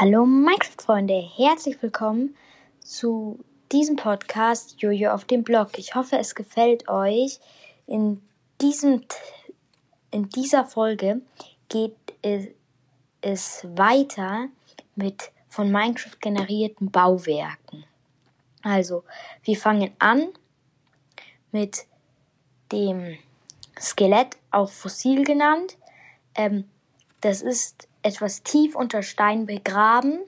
Hallo Minecraft-Freunde, herzlich willkommen zu diesem Podcast Jojo auf dem Blog. Ich hoffe, es gefällt euch. In, diesem, in dieser Folge geht es, weiter mit von Minecraft generierten Bauwerken. Also, wir fangen an mit dem Skelett, auch Fossil genannt. Ähm, das ist etwas tief unter Stein begraben.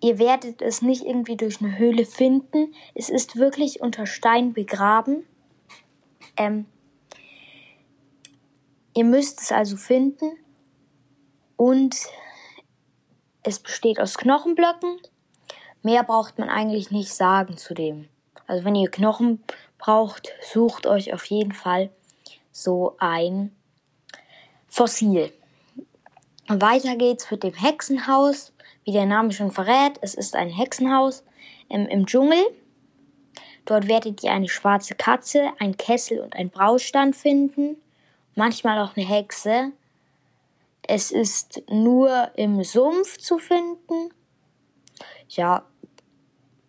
Ihr werdet es nicht irgendwie durch eine Höhle finden. Es ist wirklich unter Stein begraben. Ähm, ihr müsst es also finden. Und es besteht aus Knochenblöcken. Mehr braucht man eigentlich nicht sagen zu dem. Also wenn ihr Knochen braucht, sucht euch auf jeden Fall so ein Fossil. Weiter geht's mit dem Hexenhaus. Wie der Name schon verrät, es ist ein Hexenhaus im, im Dschungel. Dort werdet ihr eine schwarze Katze, ein Kessel und ein Braustand finden. Manchmal auch eine Hexe. Es ist nur im Sumpf zu finden. Ja,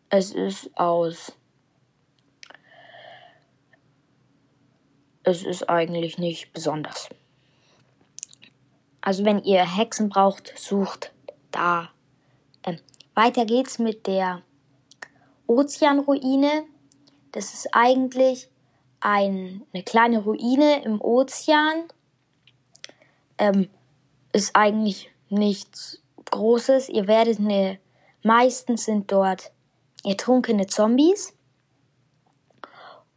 es ist aus. Es ist eigentlich nicht besonders. Also wenn ihr Hexen braucht, sucht da. Ähm, weiter geht's mit der Ozeanruine. Das ist eigentlich ein, eine kleine Ruine im Ozean. Ähm, ist eigentlich nichts Großes. Ihr werdet eine, meistens sind dort ertrunkene Zombies.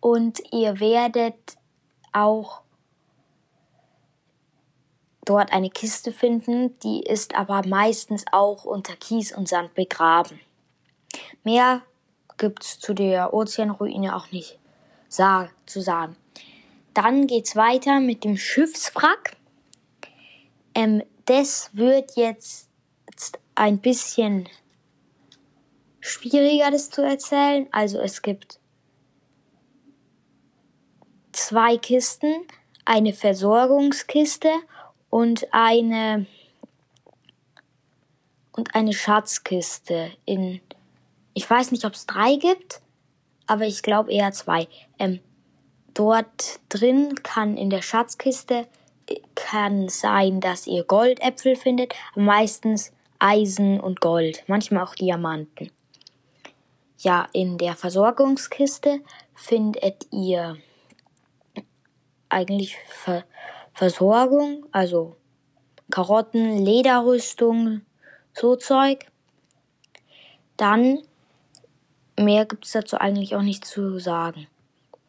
Und ihr werdet auch dort eine Kiste finden, die ist aber meistens auch unter Kies und Sand begraben. Mehr gibt's zu der Ozeanruine auch nicht zu sagen. Dann geht's weiter mit dem Schiffswrack. Ähm, das wird jetzt ein bisschen schwieriger, das zu erzählen. Also es gibt zwei Kisten, eine Versorgungskiste und eine und eine Schatzkiste in ich weiß nicht, ob es drei gibt, aber ich glaube eher zwei. Ähm, dort drin kann in der Schatzkiste äh, kann sein, dass ihr Goldäpfel findet, meistens Eisen und Gold, manchmal auch Diamanten. Ja, in der Versorgungskiste findet ihr eigentlich Ver Versorgung, also Karotten, Lederrüstung, so Zeug. Dann mehr gibt es dazu eigentlich auch nicht zu sagen.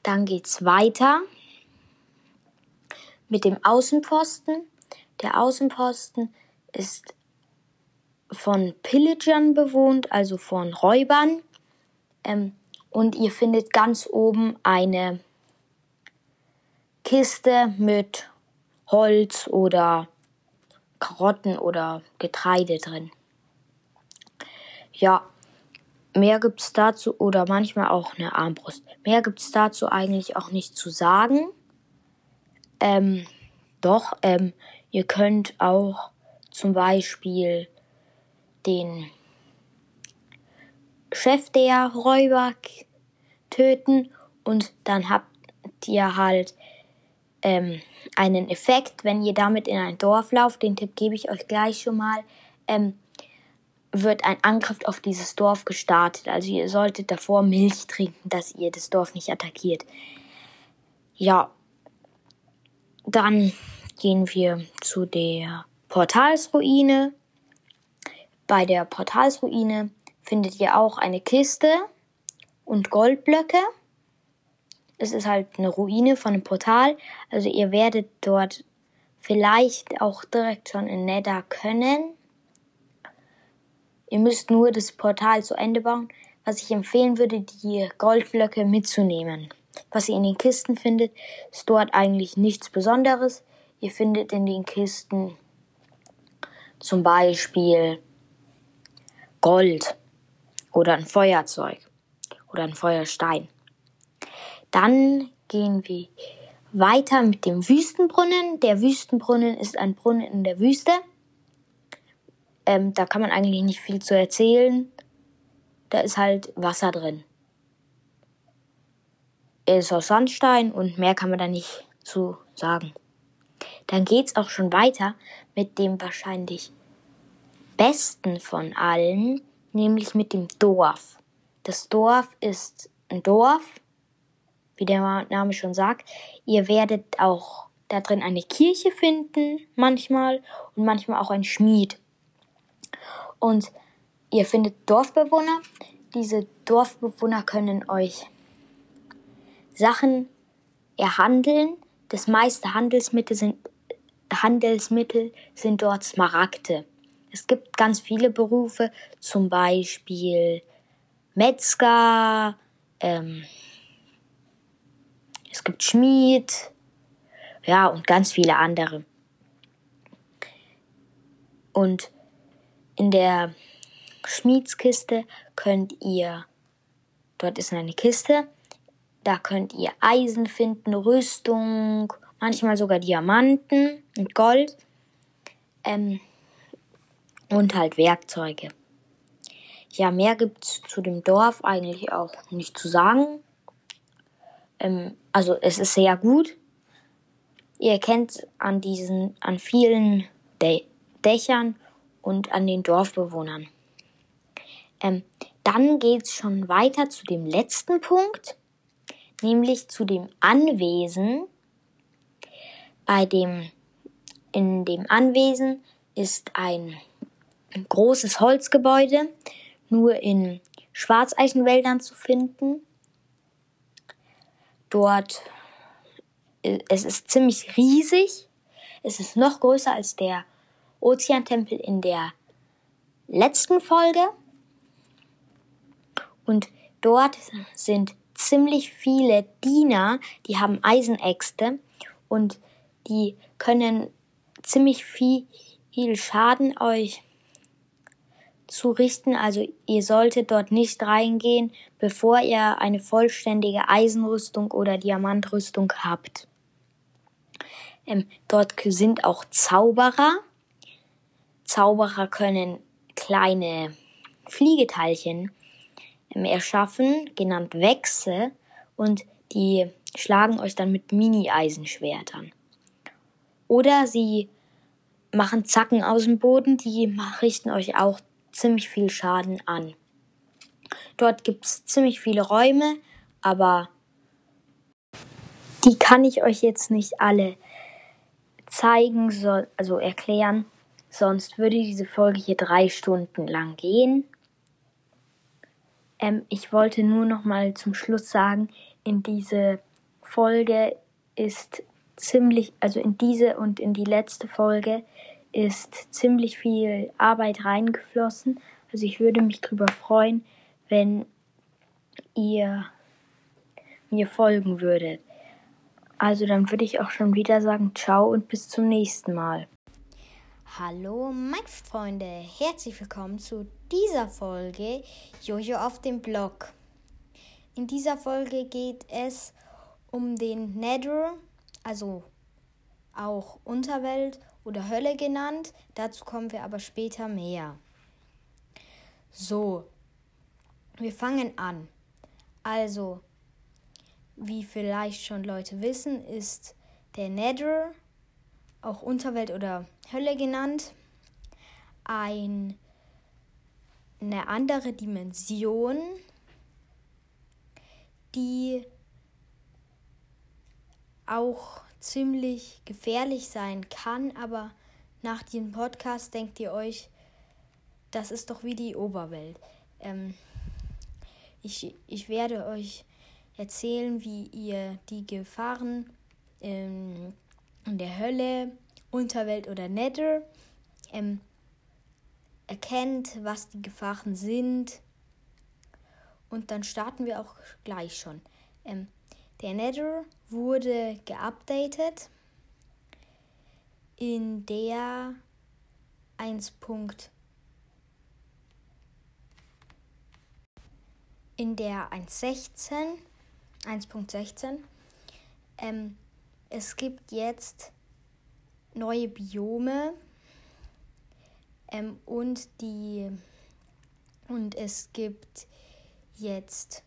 Dann geht's weiter mit dem Außenposten. Der Außenposten ist von Pillagern bewohnt, also von Räubern. Ähm, und ihr findet ganz oben eine Kiste mit Holz oder Karotten oder Getreide drin. Ja, mehr gibt es dazu oder manchmal auch eine Armbrust. Mehr gibt es dazu eigentlich auch nicht zu sagen. Ähm, doch, ähm, ihr könnt auch zum Beispiel den Chef der Räuber töten und dann habt ihr halt ähm, einen Effekt, wenn ihr damit in ein Dorf lauft, den Tipp gebe ich euch gleich schon mal, ähm, wird ein Angriff auf dieses Dorf gestartet. Also ihr solltet davor Milch trinken, dass ihr das Dorf nicht attackiert. Ja, dann gehen wir zu der Portalsruine. Bei der Portalsruine findet ihr auch eine Kiste und Goldblöcke es ist halt eine Ruine von einem Portal. Also ihr werdet dort vielleicht auch direkt schon in Nether können. Ihr müsst nur das Portal zu Ende bauen. Was ich empfehlen würde, die Goldblöcke mitzunehmen. Was ihr in den Kisten findet, ist dort eigentlich nichts Besonderes. Ihr findet in den Kisten zum Beispiel Gold oder ein Feuerzeug oder ein Feuerstein. Dann gehen wir weiter mit dem Wüstenbrunnen. Der Wüstenbrunnen ist ein Brunnen in der Wüste. Ähm, da kann man eigentlich nicht viel zu erzählen. Da ist halt Wasser drin. Er ist aus Sandstein und mehr kann man da nicht zu sagen. Dann geht's auch schon weiter mit dem wahrscheinlich besten von allen, nämlich mit dem Dorf. Das Dorf ist ein Dorf, wie der Name schon sagt. Ihr werdet auch da drin eine Kirche finden, manchmal, und manchmal auch ein Schmied. Und ihr findet Dorfbewohner. Diese Dorfbewohner können euch Sachen erhandeln. Das meiste Handelsmittel sind, Handelsmittel sind dort Smaragde. Es gibt ganz viele Berufe, zum Beispiel Metzger, ähm, es gibt Schmied, ja, und ganz viele andere. Und in der Schmiedskiste könnt ihr, dort ist eine Kiste, da könnt ihr Eisen finden, Rüstung, manchmal sogar Diamanten und Gold ähm, und halt Werkzeuge. Ja, mehr gibt es zu dem Dorf eigentlich auch nicht zu sagen. Ähm, also es ist sehr gut. Ihr kennt an diesen, an vielen Dä Dächern und an den Dorfbewohnern. Ähm, dann geht es schon weiter zu dem letzten Punkt, nämlich zu dem Anwesen. Bei dem, in dem Anwesen ist ein großes Holzgebäude, nur in Schwarzeichenwäldern zu finden. Dort, äh, es ist ziemlich riesig. Es ist noch größer als der Ozeantempel in der letzten Folge. Und dort sind ziemlich viele Diener, die haben Eisenäxte und die können ziemlich viel, viel Schaden euch zurichten. Also ihr solltet dort nicht reingehen, bevor ihr eine vollständige Eisenrüstung oder Diamantrüstung habt. Ähm, dort sind auch Zauberer. Zauberer können kleine Fliegeteilchen ähm, erschaffen, genannt Wechse, und die schlagen euch dann mit Mini-Eisenschwertern. Oder sie machen Zacken aus dem Boden, die richten euch auch ziemlich viel Schaden an. Dort gibt es ziemlich viele Räume, aber die kann ich euch jetzt nicht alle zeigen, so, also erklären. Sonst würde diese Folge hier drei Stunden lang gehen. Ähm, ich wollte nur noch mal zum Schluss sagen, in diese Folge ist ziemlich, also in diese und in die letzte Folge ist ziemlich viel Arbeit reingeflossen. Also ich würde mich darüber freuen, wenn ihr mir folgen würdet. Also dann würde ich auch schon wieder sagen, ciao und bis zum nächsten Mal. Hallo Minecraft-Freunde, herzlich willkommen zu dieser Folge Jojo auf dem Blog. In dieser Folge geht es um den Nether, also auch Unterwelt oder Hölle genannt. Dazu kommen wir aber später mehr. So, wir fangen an. Also, wie vielleicht schon Leute wissen, ist der Nether, auch Unterwelt oder Hölle genannt, ein, eine andere Dimension, die auch ziemlich gefährlich sein kann, aber nach diesem Podcast denkt ihr euch, das ist doch wie die Oberwelt. Ähm, ich, ich werde euch erzählen, wie ihr die Gefahren ähm, in der Hölle, Unterwelt oder Nether ähm, erkennt, was die Gefahren sind. Und dann starten wir auch gleich schon. Ähm, der Nether wurde geupdatet in der 1. in der 1.16 1.16 ähm, es gibt jetzt neue Biome Ähm, und die und es gibt jetzt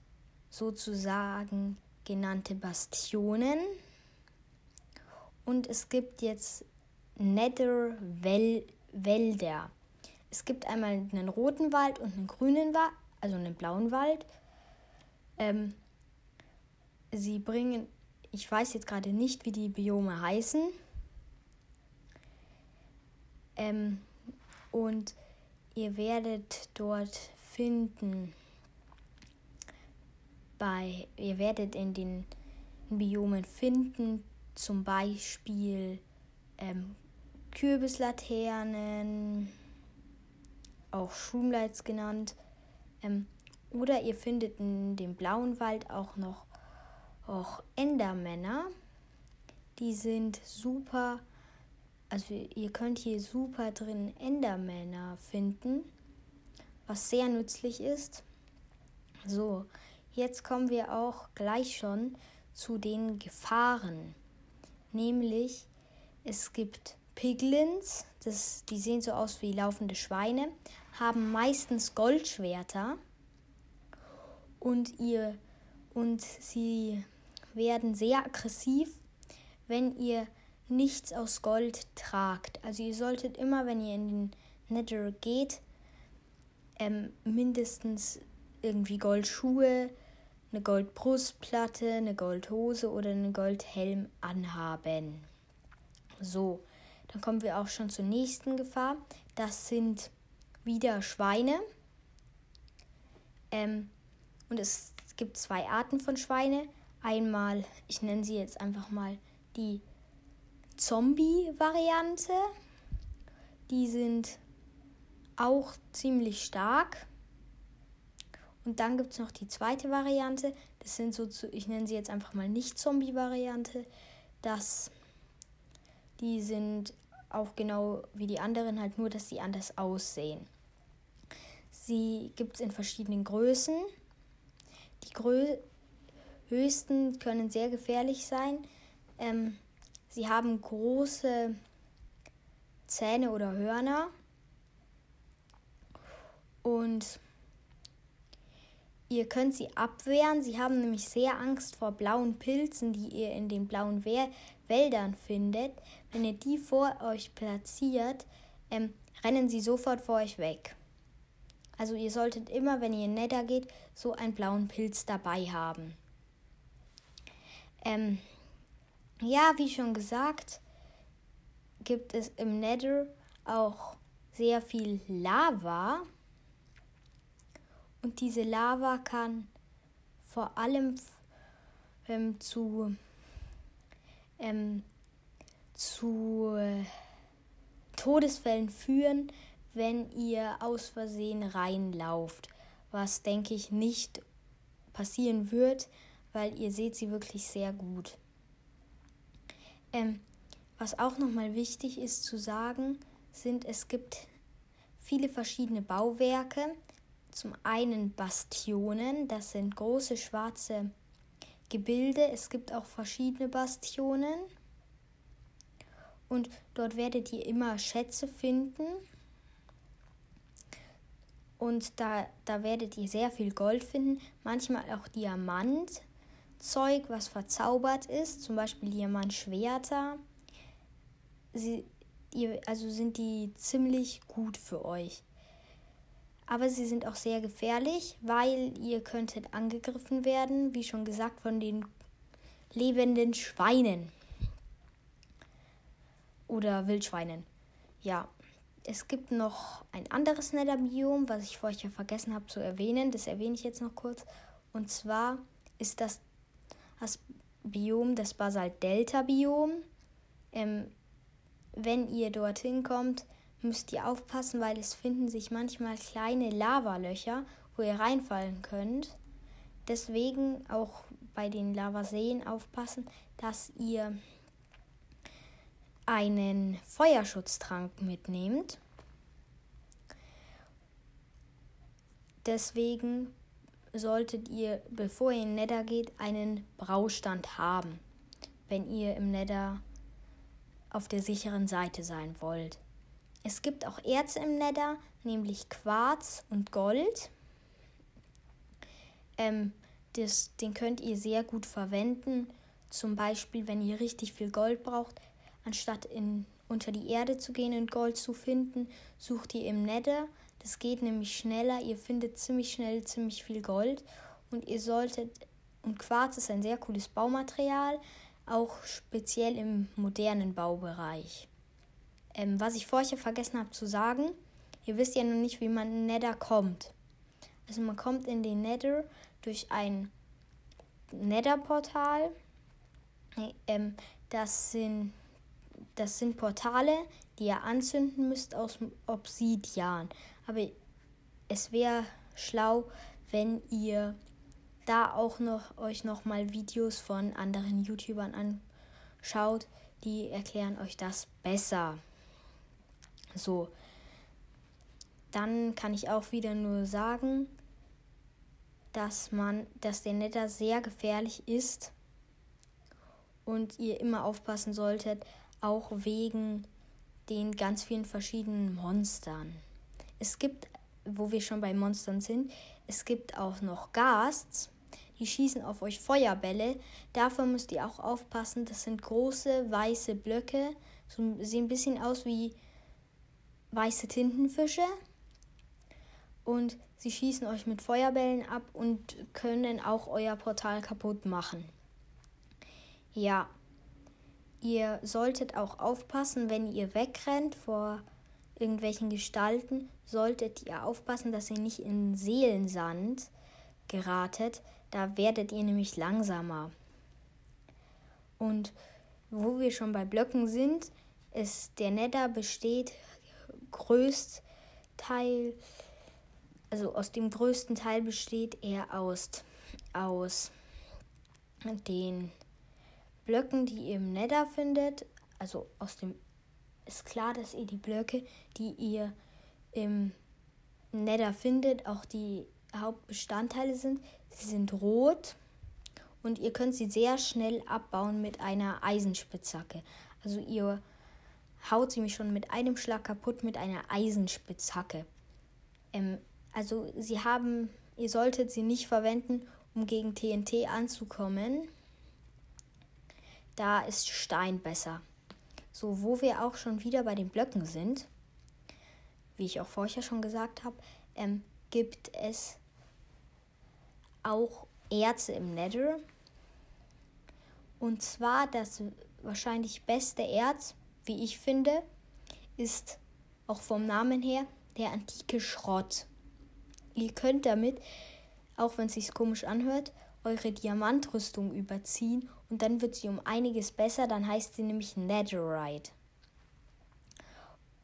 sozusagen genannte Bastionen. Und es gibt jetzt Netherwälder. Es gibt einmal einen roten Wald und einen grünen Wald, also einen blauen Wald. Ähm, sie bringen, ich weiß jetzt gerade nicht, wie die Biome heißen. Ähm, und ihr werdet dort finden, bei, ihr werdet in den Biomen finden, zum Beispiel ähm, Kürbislaternen, auch Schroomlights genannt. Ähm, oder ihr findet in dem blauen Wald auch noch auch Endermänner. Die sind super, also ihr könnt hier super drin Endermänner finden, was sehr nützlich ist. So, jetzt kommen wir auch gleich schon zu den Gefahren. Nämlich, es gibt Piglins, das, die sehen so aus wie laufende Schweine, haben meistens Goldschwerter und, ihr, und sie werden sehr aggressiv, wenn ihr nichts aus Gold tragt. Also ihr solltet immer, wenn ihr in den Nether geht, ähm, mindestens irgendwie Goldschuhe, eine Goldbrustplatte, eine Goldhose oder einen Goldhelm anhaben. So, dann kommen wir auch schon zur nächsten Gefahr. Das sind wieder Schweine. Ähm, und es gibt zwei Arten von Schweine. Einmal, ich nenne sie jetzt einfach mal die Zombie-Variante. Die sind auch ziemlich stark. Und dann gibt es noch die zweite Variante. Das sind so, ich nenne sie jetzt einfach mal nicht Zombie-Variante. Das die sind auch genau wie die anderen, halt nur, dass sie anders aussehen. Sie gibt es in verschiedenen Größen. Die Grö höchsten können sehr gefährlich sein. Ähm, sie haben große Zähne oder Hörner. Und ihr könnt sie abwehren. Sie haben nämlich sehr Angst vor blauen Pilzen, die ihr in den blauen Wäldern findet. Wenn ihr die vor euch platziert, ähm, rennen sie sofort vor euch weg. Also ihr solltet immer, wenn ihr in Nether geht, so einen blauen Pilz dabei haben. Ähm, ja, wie schon gesagt, gibt es im Nether auch sehr viel Lava. Und diese Lava kann vor allem ähm, zu ähm, zu äh, Todesfällen führen, wenn ihr aus Versehen reinlauft. Was denke ich nicht passieren wird, weil ihr seht sie wirklich sehr gut. Ähm, was auch nochmal wichtig ist zu sagen, sind, es gibt viele verschiedene Bauwerke. Zum einen Bastionen, das sind große schwarze Gebilde. Es gibt auch verschiedene Bastionen. Und dort werdet ihr immer Schätze finden. Und da, da werdet ihr sehr viel Gold finden, manchmal auch Diamantzeug, was verzaubert ist, zum Beispiel Diamantschwerter. Sie, ihr, also sind die ziemlich gut für euch. Aber sie sind auch sehr gefährlich, weil ihr könntet angegriffen werden, wie schon gesagt, von den lebenden Schweinen oder Wildschweinen. Ja, es gibt noch ein anderes Netherbiom, was ich vorher vergessen habe zu erwähnen. Das erwähne ich jetzt noch kurz. Und zwar ist das das Biom das Basalt-Delta-Biom. Ähm, wenn ihr dorthin kommt, müsst ihr aufpassen, weil es finden sich manchmal kleine Lavalöcher, wo ihr reinfallen könnt. Deswegen auch bei den Lavaseen aufpassen, dass ihr einen Feuerschutztrank mitnehmt. Deswegen solltet ihr, bevor ihr in Nether geht, einen Braustand haben, wenn ihr im Nether auf der sicheren Seite sein wollt. Es gibt auch Erze im Nether, nämlich Quarz und Gold. Ähm, das, den könnt ihr sehr gut verwenden. Zum Beispiel, wenn ihr richtig viel Gold braucht, anstatt in, unter die Erde zu gehen und Gold zu finden, sucht ihr im Nether. Das geht nämlich schneller. Ihr findet ziemlich schnell ziemlich viel Gold. Und ihr solltet, und Quarz ist ein sehr cooles Baumaterial, auch speziell im modernen Baubereich. Ähm, was ich vorher vergessen habe zu sagen, ihr wisst ja noch nicht, wie man in Nether kommt. Also man kommt in den Nether durch ein Nether-Portal. Ähm, das, sind, das sind Portale, die ihr anzünden müsst aus Obsidian. Aber es wäre schlau, wenn ihr da auch noch euch noch mal Videos von anderen YouTubern anschaut, die erklären euch das besser. So, dann kann ich auch wieder nur sagen, dass man, dass der Nether sehr gefährlich ist und ihr immer aufpassen solltet, auch wegen den ganz vielen verschiedenen Monstern. Es gibt, wo wir schon bei Monstern sind, es gibt auch noch Ghasts, die schießen auf euch Feuerbälle. Dafür müsst ihr auch aufpassen, das sind große weiße Blöcke, so, sehen ein bisschen aus wie weiße Tintenfische und sie schießen euch mit Feuerbällen ab und können auch euer Portal kaputt machen. Ja, ihr solltet auch aufpassen, wenn ihr wegrennt vor irgendwelchen Gestalten, solltet ihr aufpassen, dass ihr nicht in Seelensand geratet. Da werdet ihr nämlich langsamer. Und wo wir schon bei Blöcken sind, ist der Nether besteht größtenteils also aus dem größten Teil besteht er aus, aus den Blöcken, die ihr im Nether findet. Also aus dem ist klar, dass ihr die Blöcke, die ihr im Nether findet, auch die Hauptbestandteile sind. Sie sind rot und ihr könnt sie sehr schnell abbauen mit einer Eisenspitzhacke. Also ihr haut sie mich schon mit einem Schlag kaputt mit einer Eisenspitzhacke. Ähm, also sie haben, ihr solltet sie nicht verwenden, um gegen TNT anzukommen. Da ist Stein besser. So, wo wir auch schon wieder bei den Blöcken sind, wie ich auch vorher schon gesagt habe, ähm, gibt es auch Erze im Nether. Und zwar das wahrscheinlich beste Erz, wie ich finde, ist auch vom Namen her der antike Schrott. Ihr könnt damit, auch wenn es sich komisch anhört, eure Diamantrüstung überziehen und dann wird sie um einiges besser, dann heißt sie nämlich Netherite.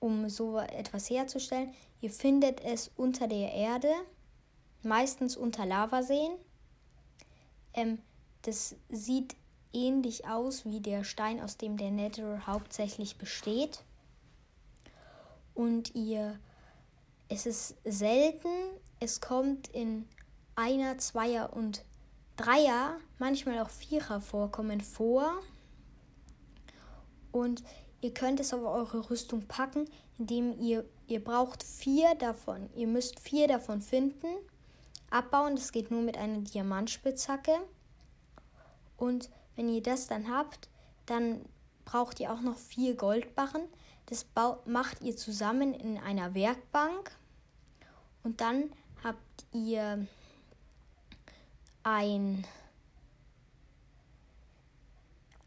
Um so etwas herzustellen, ihr findet es unter der Erde, meistens unter Lavaseen. Ähm, das sieht ähnlich aus wie der Stein, aus dem der Nether hauptsächlich besteht. Und ihr, es ist selten, es kommt in einer, zweier und dreier, manchmal auch vierer Vorkommen vor. Und ihr könnt es auf eure Rüstung packen, indem ihr, ihr braucht vier davon. Ihr müsst vier davon finden. Abbauen, das geht nur mit einer Diamantspitzhacke. Und wenn ihr das dann habt, dann braucht ihr auch noch vier Goldbarren. Das macht ihr zusammen in einer Werkbank. Und dann habt ihr ein.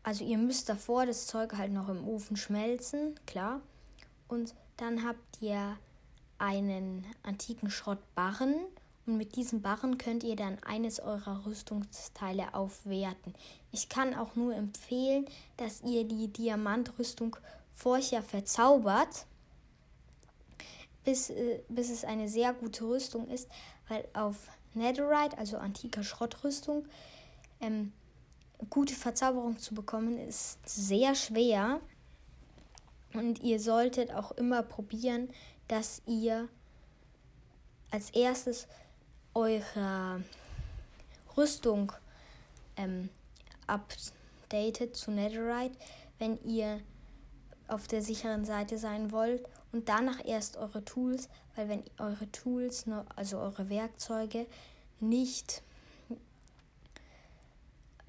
Also ihr müsst davor das Zeug halt noch im Ofen schmelzen, klar. Und dann habt ihr einen antiken Schrottbarren und mit diesem Barren könnt ihr dann eines eurer Rüstungsteile aufwerten. Ich kann auch nur empfehlen, dass ihr die Diamantrüstung vorher verzaubert bis, äh, bis es eine sehr gute Rüstung ist, weil auf Netherite, also antiker Schrottrüstung, ähm, gute Verzauberung zu bekommen ist sehr schwer. Und ihr solltet auch immer probieren, dass ihr als erstes eure Rüstung ähm, updatet zu Netherite, wenn ihr auf der sicheren Seite sein wollt. Und danach erst eure Tools, weil wenn eure Tools, also eure Werkzeuge, nicht,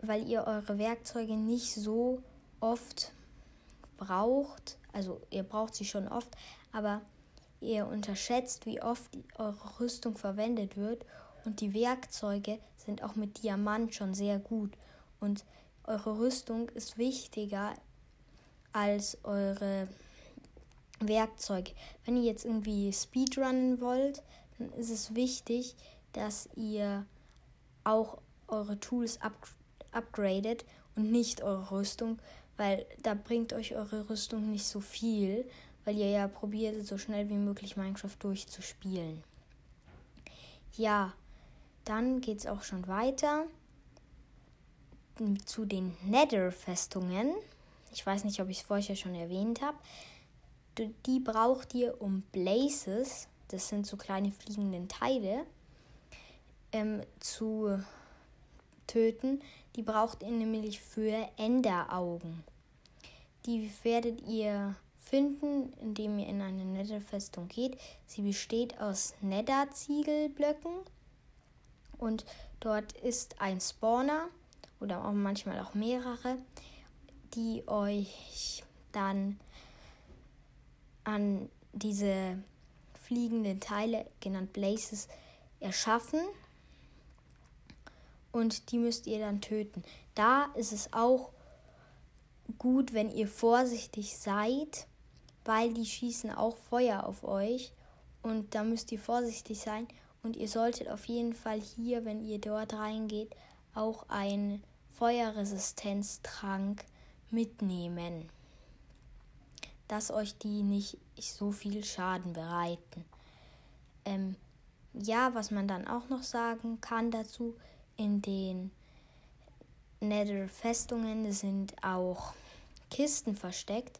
weil ihr eure Werkzeuge nicht so oft braucht, also ihr braucht sie schon oft, aber ihr unterschätzt, wie oft eure Rüstung verwendet wird. Und die Werkzeuge sind auch mit Diamant schon sehr gut. Und eure Rüstung ist wichtiger als eure Werkzeuge. Wenn ihr jetzt irgendwie Speedrunnen wollt, dann ist es wichtig, dass ihr auch eure Tools up upgradet und nicht eure Rüstung, weil da bringt euch eure Rüstung nicht so viel, weil ihr ja probiert, so schnell wie möglich Minecraft durchzuspielen. Ja, dann geht es auch schon weiter zu den Nether-Festungen. Ich weiß nicht, ob ich es vorher schon erwähnt habe. Die braucht ihr, um Blazes, das sind so kleine fliegende Teile, ähm, zu töten. Die braucht ihr nämlich für Enderaugen. Die werdet ihr finden, indem ihr in eine Netherfestung geht. Sie besteht aus Nether-Ziegelblöcken und dort ist ein Spawner oder auch manchmal auch mehrere, die euch dann an diese fliegenden Teile, genannt Blazes, erschaffen und die müsst ihr dann töten. Da ist es auch gut, wenn ihr vorsichtig seid, weil die schießen auch Feuer auf euch. Und da müsst ihr vorsichtig sein. Und ihr solltet auf jeden Fall hier, wenn ihr dort reingeht, auch einen Feuerresistenztrank mitnehmen, dass euch die nicht so viel Schaden bereiten. Ähm, ja, was man dann auch noch sagen kann dazu, in den Nether-Festungen sind auch Kisten versteckt,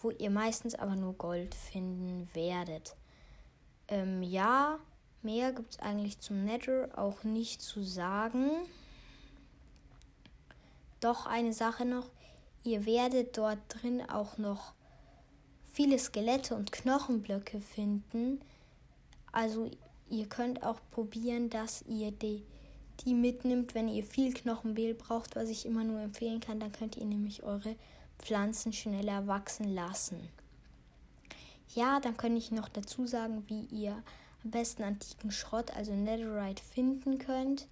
wo ihr meistens aber nur Gold finden werdet. Ähm, ja, mehr gibt es eigentlich zum Nether auch nicht zu sagen. Doch eine Sache noch, ihr werdet dort drin auch noch viele Skelette und Knochenblöcke finden. Also ihr könnt auch probieren, dass ihr die die mitnimmt, wenn ihr viel Knochenmehl braucht, was ich immer nur empfehlen kann, dann könnt ihr nämlich eure Pflanzen schneller wachsen lassen. Ja, dann kann ich noch dazu sagen, wie ihr am besten antiken Schrott, also Netherite, finden könnt.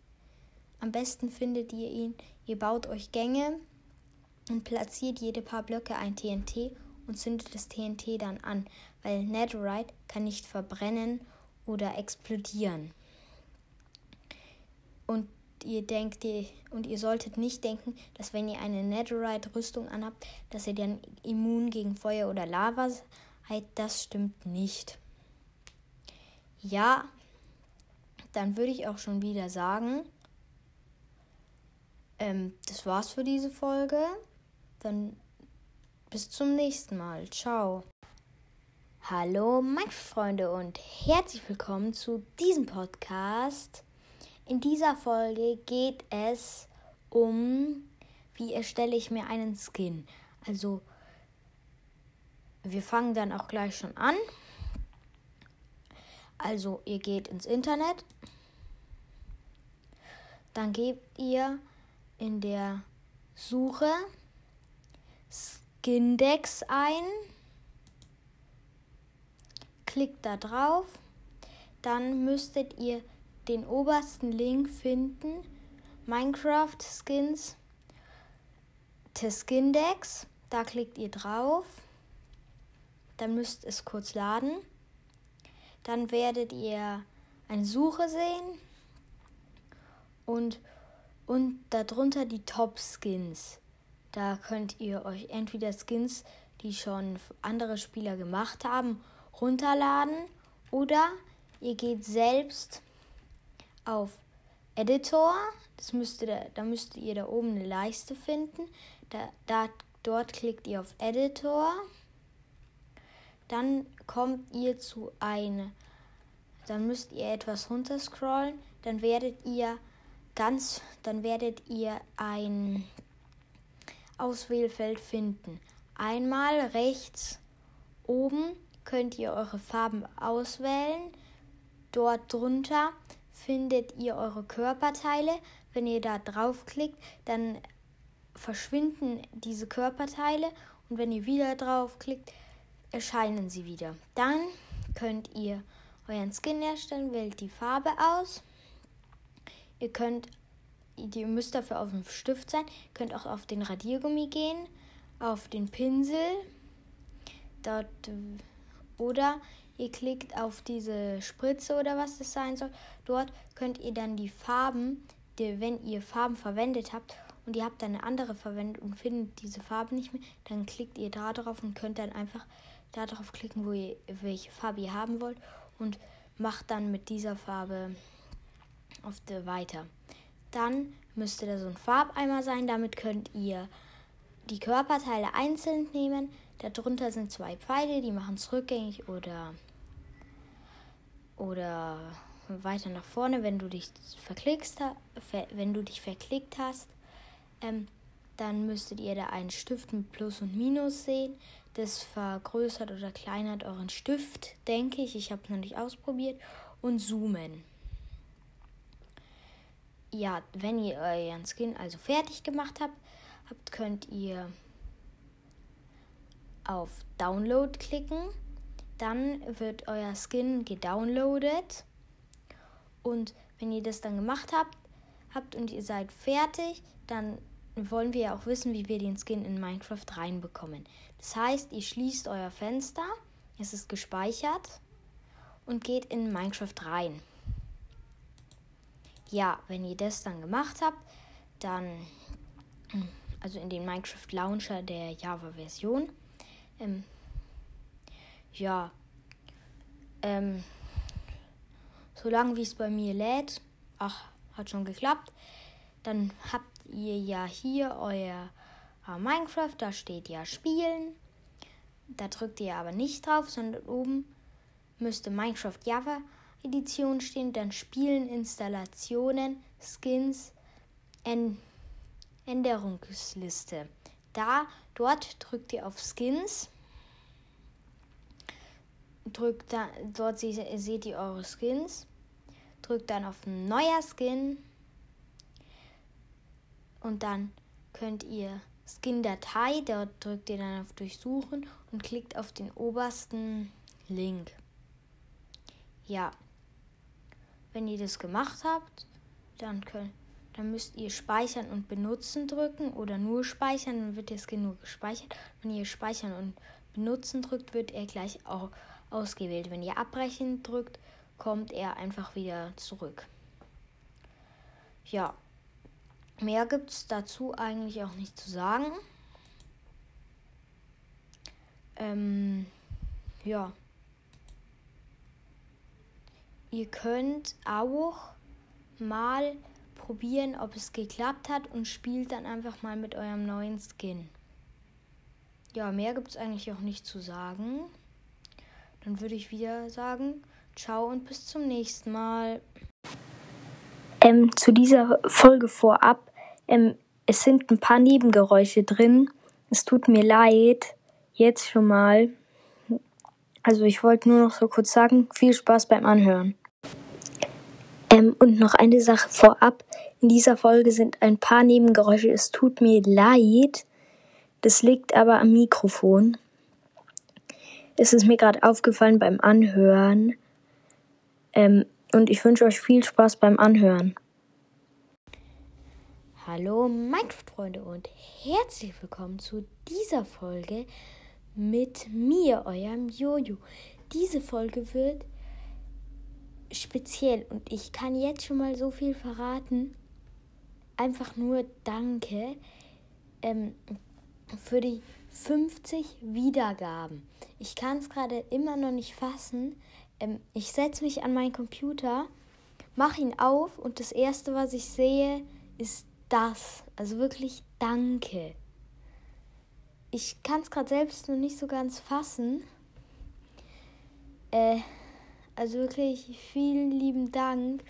Am besten findet ihr ihn, ihr baut euch Gänge und platziert jede paar Blöcke ein TNT und zündet das TNT dann an, weil Netherite kann nicht verbrennen oder explodieren. Und ihr denkt ihr, und ihr solltet nicht denken, dass wenn ihr eine Netherite-Rüstung anhabt, dass ihr dann immun gegen Feuer oder Lava seid. Das stimmt nicht. Ja, dann würde ich auch schon wieder sagen, ähm, das war's für diese Folge. Dann bis zum nächsten Mal. Ciao. Hallo, meine Freunde und herzlich willkommen zu diesem Podcast. In dieser Folge geht es um, wie erstelle ich mir einen Skin. Also, wir fangen dann auch gleich schon an. Also, ihr geht ins Internet. Dann gebt ihr in der Suche Skindex ein. Klickt da drauf. Dann müsstet ihr den obersten Link finden. Minecraft Skins Teskindex. Da klickt ihr drauf. Dann müsst es kurz laden. Dann werdet ihr eine Suche sehen und, und darunter die Top Skins. Da könnt ihr euch entweder Skins, die schon andere Spieler gemacht haben, runterladen oder ihr geht selbst auf Editor. Das müsste da, da müsst ihr da oben eine Leiste finden. Da, da, dort klickt ihr auf Editor. Dann kommt ihr zu einer. Dann müsst ihr etwas runterscrollen. Dann werdet ihr ganz, dann werdet ihr ein Auswählfeld finden. Einmal rechts oben könnt ihr eure Farben auswählen. Dort drunter findet ihr eure Körperteile. Wenn ihr da draufklickt, dann verschwinden diese Körperteile und wenn ihr wieder draufklickt, erscheinen sie wieder. Dann könnt ihr euren Skin erstellen, wählt die Farbe aus. Ihr könnt, ihr müsst dafür auf dem Stift sein, ihr könnt auch auf den Radiergummi gehen, auf den Pinsel, dort oder ihr klickt auf diese Spritze oder was das sein soll. Dort könnt ihr dann die Farben, die, wenn ihr Farben verwendet habt und ihr habt dann eine andere verwendet und findet diese Farbe nicht mehr, dann klickt ihr da drauf und könnt dann einfach da drauf klicken, wo ihr, welche Farbe ihr haben wollt und macht dann mit dieser Farbe auf der weiter. Dann müsste da so ein Farbeimer sein, damit könnt ihr die Körperteile einzeln nehmen. Darunter sind zwei Pfeile, die machen es rückgängig oder, oder weiter nach vorne, wenn du dich verklickst, wenn du dich verklickt hast. Ähm, dann müsstet ihr da einen Stift mit Plus und Minus sehen. Das vergrößert oder kleinert euren Stift, denke ich. Ich habe es noch nicht ausprobiert. Und zoomen. Ja, wenn ihr euren Skin also fertig gemacht habt, habt könnt ihr auf Download klicken. Dann wird euer Skin gedownloadet. Und wenn ihr das dann gemacht habt, habt und ihr seid fertig, dann wollen wir ja auch wissen, wie wir den Skin in Minecraft reinbekommen. Das heißt, ihr schließt euer Fenster, es ist gespeichert und geht in Minecraft rein. Ja, wenn ihr das dann gemacht habt, dann, also in den Minecraft Launcher der Java-Version, ähm, ja, ähm, solange wie es bei mir lädt, ach, hat schon geklappt, dann habt ihr ja hier euer äh, Minecraft, da steht ja Spielen. Da drückt ihr aber nicht drauf, sondern oben müsste Minecraft Java Edition stehen, dann Spielen, Installationen, Skins, Änderungsliste. Da, dort drückt ihr auf Skins. Drückt da, dort seht ihr eure Skins. Drückt dann auf Neuer Skin und dann könnt ihr Skin-Datei, dort drückt ihr dann auf Durchsuchen und klickt auf den obersten Link. Ja, wenn ihr das gemacht habt, dann, könnt, dann müsst ihr Speichern und Benutzen drücken oder nur Speichern, dann wird Skin nur gespeichert. Wenn ihr Speichern und Benutzen drückt, wird er gleich auch ausgewählt. Wenn ihr Abbrechen drückt, kommt er einfach wieder zurück. Ja, Mehr gibt es dazu eigentlich auch nicht zu sagen. Ähm, ja. Ihr könnt auch mal probieren, ob es geklappt hat und spielt dann einfach mal mit eurem neuen Skin. Ja, mehr gibt es eigentlich auch nicht zu sagen. Dann würde ich wieder sagen, ciao und bis zum nächsten Mal. Ähm, zu dieser Folge vorab. Ähm, es sind ein paar Nebengeräusche drin. Es tut mir leid. Jetzt schon mal. Also ich wollte nur noch so kurz sagen, viel Spaß beim Anhören. Ähm, und noch eine Sache vorab. In dieser Folge sind ein paar Nebengeräusche. Es tut mir leid. Das liegt aber am Mikrofon. Es ist mir gerade aufgefallen beim Anhören. Ähm, und ich wünsche euch viel Spaß beim Anhören. Hallo Minecraft-Freunde und herzlich willkommen zu dieser Folge mit mir, eurem Jojo. Diese Folge wird speziell und ich kann jetzt schon mal so viel verraten. Einfach nur Danke ähm, für die 50 Wiedergaben. Ich kann es gerade immer noch nicht fassen. Ähm, ich setze mich an meinen Computer, mache ihn auf und das erste, was ich sehe, ist das. Also wirklich danke. Ich kann es gerade selbst noch nicht so ganz fassen. Äh, also wirklich vielen lieben Dank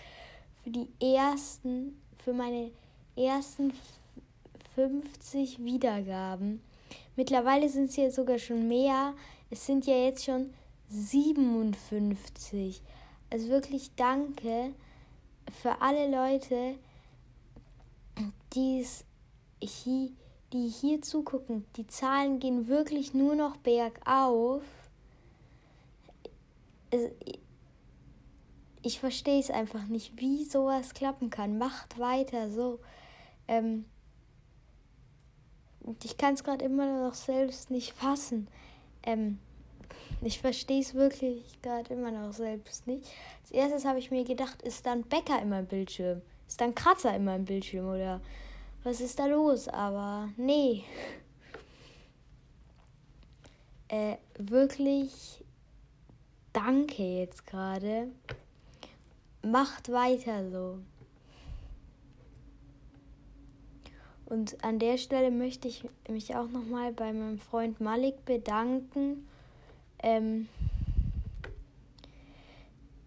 für die ersten, für meine ersten 50 Wiedergaben. Mittlerweile sind es ja sogar schon mehr. Es sind ja jetzt schon 57. Also wirklich danke für alle Leute, die's hier, die hier zugucken. Die Zahlen gehen wirklich nur noch bergauf. Es, ich verstehe es einfach nicht, wie sowas klappen kann. Macht weiter so. Ähm, ich kann es gerade immer noch selbst nicht fassen. Ähm, ich verstehe es wirklich gerade immer noch selbst nicht. Als erstes habe ich mir gedacht, ist da ein Bäcker in meinem Bildschirm? Ist da ein Kratzer in meinem Bildschirm? Oder was ist da los? Aber nee. Äh, wirklich danke jetzt gerade. Macht weiter so. Und an der Stelle möchte ich mich auch nochmal bei meinem Freund Malik bedanken, ähm,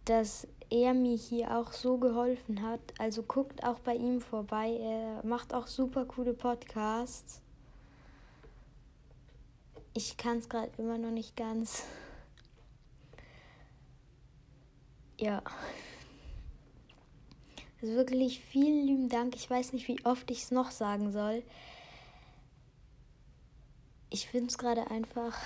dass er mir hier auch so geholfen hat. Also guckt auch bei ihm vorbei. Er macht auch super coole Podcasts. Ich kann es gerade immer noch nicht ganz. Ja. Also wirklich vielen lieben Dank. Ich weiß nicht, wie oft ich es noch sagen soll. Ich finde es gerade einfach.